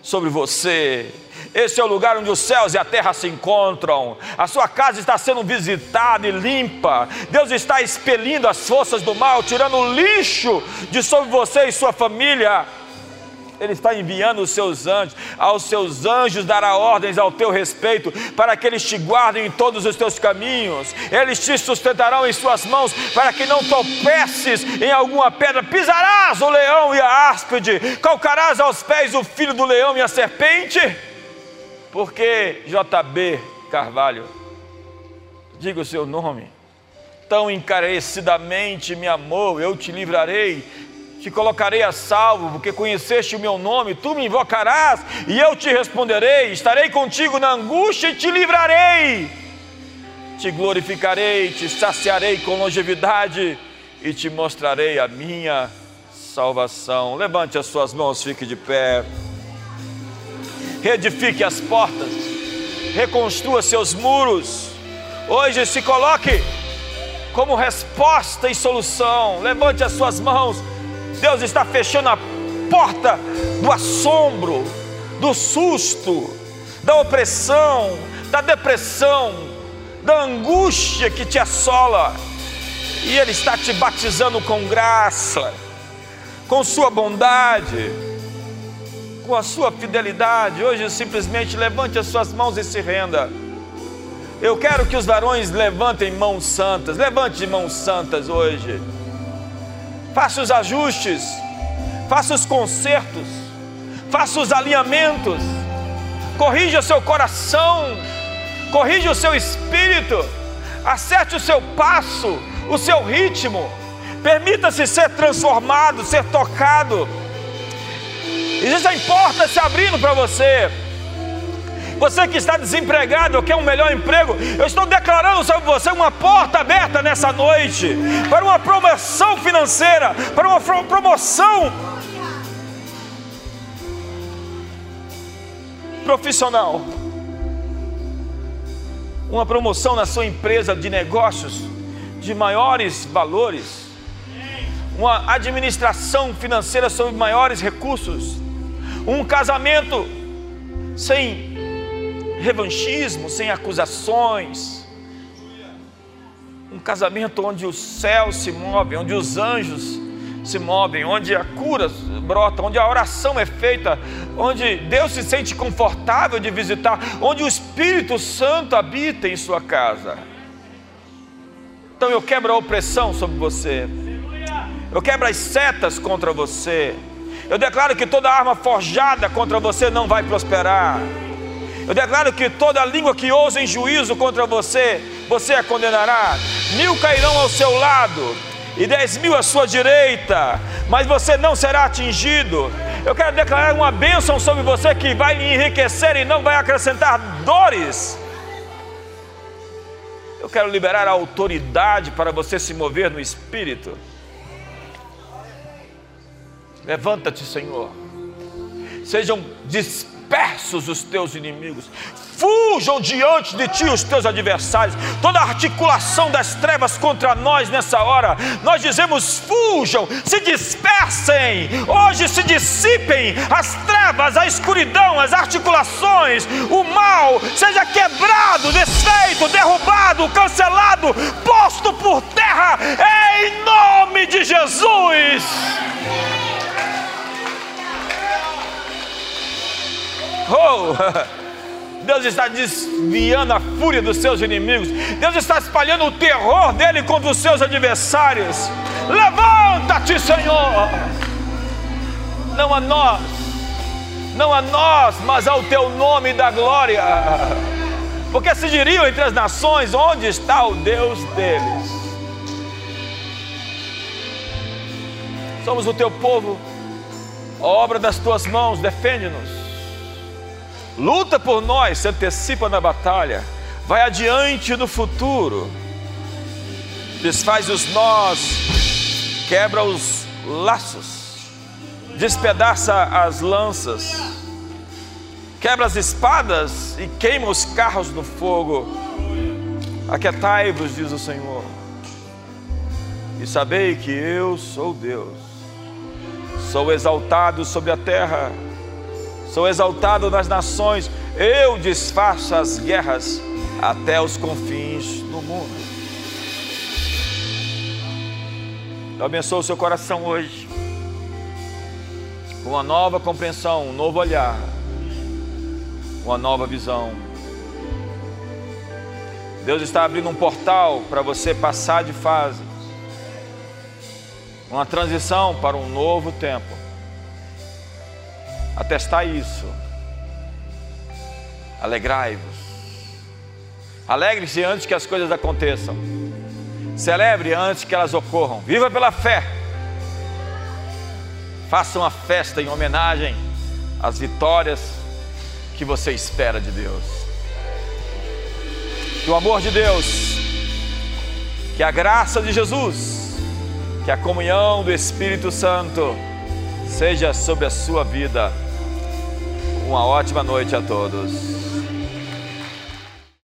A: sobre você. Esse é o lugar onde os céus e a terra se encontram. A sua casa está sendo visitada e limpa. Deus está expelindo as forças do mal, tirando o lixo de sobre você e sua família. Ele está enviando os seus anjos, aos seus anjos dará ordens ao teu respeito, para que eles te guardem em todos os teus caminhos, eles te sustentarão em suas mãos, para que não tropeces em alguma pedra, pisarás o leão e a áspide, calcarás aos pés o filho do leão e a serpente, porque JB Carvalho, diga o seu nome, tão encarecidamente me amou, eu te livrarei te colocarei a salvo, porque conheceste o meu nome, tu me invocarás e eu te responderei, estarei contigo na angústia e te livrarei, te glorificarei, te saciarei com longevidade e te mostrarei a minha salvação. Levante as suas mãos, fique de pé, reedifique as portas, reconstrua seus muros, hoje se coloque como resposta e solução. Levante as suas mãos Deus está fechando a porta do assombro, do susto, da opressão, da depressão, da angústia que te assola. E Ele está te batizando com graça, com Sua bondade, com a Sua fidelidade. Hoje, simplesmente levante as suas mãos e se renda. Eu quero que os varões levantem mãos santas, levante mãos santas hoje faça os ajustes, faça os consertos, faça os alinhamentos, corrija o seu coração, corrija o seu espírito, acerte o seu passo, o seu ritmo, permita-se ser transformado, ser tocado. Existem portas se abrindo para você. Você que está desempregado, quer um melhor emprego, eu estou declarando sobre você uma porta aberta nessa noite para uma promoção financeira, para uma promoção profissional. Uma promoção na sua empresa de negócios de maiores valores. Uma administração financeira sobre maiores recursos. Um casamento sem revanchismo, sem acusações. Um casamento onde o céu se move, onde os anjos se movem, onde a cura brota, onde a oração é feita, onde Deus se sente confortável de visitar, onde o Espírito Santo habita em sua casa. Então eu quebro a opressão sobre você, eu quebro as setas contra você, eu declaro que toda arma forjada contra você não vai prosperar. Eu declaro que toda língua que ousa em juízo contra você, você a condenará. Mil cairão ao seu lado e dez mil à sua direita, mas você não será atingido. Eu quero declarar uma bênção sobre você que vai lhe enriquecer e não vai acrescentar dores. Eu quero liberar a autoridade para você se mover no espírito. Levanta-te, Senhor. Sejam dispostos dispersos os teus inimigos, fujam diante de ti os teus adversários, toda articulação das trevas contra nós nessa hora, nós dizemos: fujam, se dispersem, hoje se dissipem as trevas, a escuridão, as articulações, o mal seja quebrado, desfeito, derrubado, cancelado, posto por terra, em nome de Jesus. Oh! [LAUGHS] Deus está desviando a fúria dos seus inimigos. Deus está espalhando o terror dele contra os seus adversários. Levanta-te, Senhor. Não a nós, não a nós, mas ao teu nome da glória. Porque se diriam entre as nações: onde está o Deus deles? Somos o teu povo, a obra das tuas mãos, defende-nos luta por nós, se antecipa na batalha, vai adiante no futuro, desfaz os nós, quebra os laços, despedaça as lanças, quebra as espadas e queima os carros no fogo. Aquietai-vos, diz o Senhor. e sabei que eu sou Deus. Sou exaltado sobre a terra, sou exaltado nas nações, eu desfaço as guerras até os confins do mundo. Eu abençoo o seu coração hoje com uma nova compreensão, um novo olhar, uma nova visão. Deus está abrindo um portal para você passar de fase, uma transição para um novo tempo. Atestar isso. Alegrai-vos. Alegre-se antes que as coisas aconteçam. Celebre antes que elas ocorram. Viva pela fé. Faça uma festa em homenagem às vitórias que você espera de Deus. Que o amor de Deus, que a graça de Jesus, que a comunhão do Espírito Santo seja sobre a sua vida. Uma ótima noite a todos.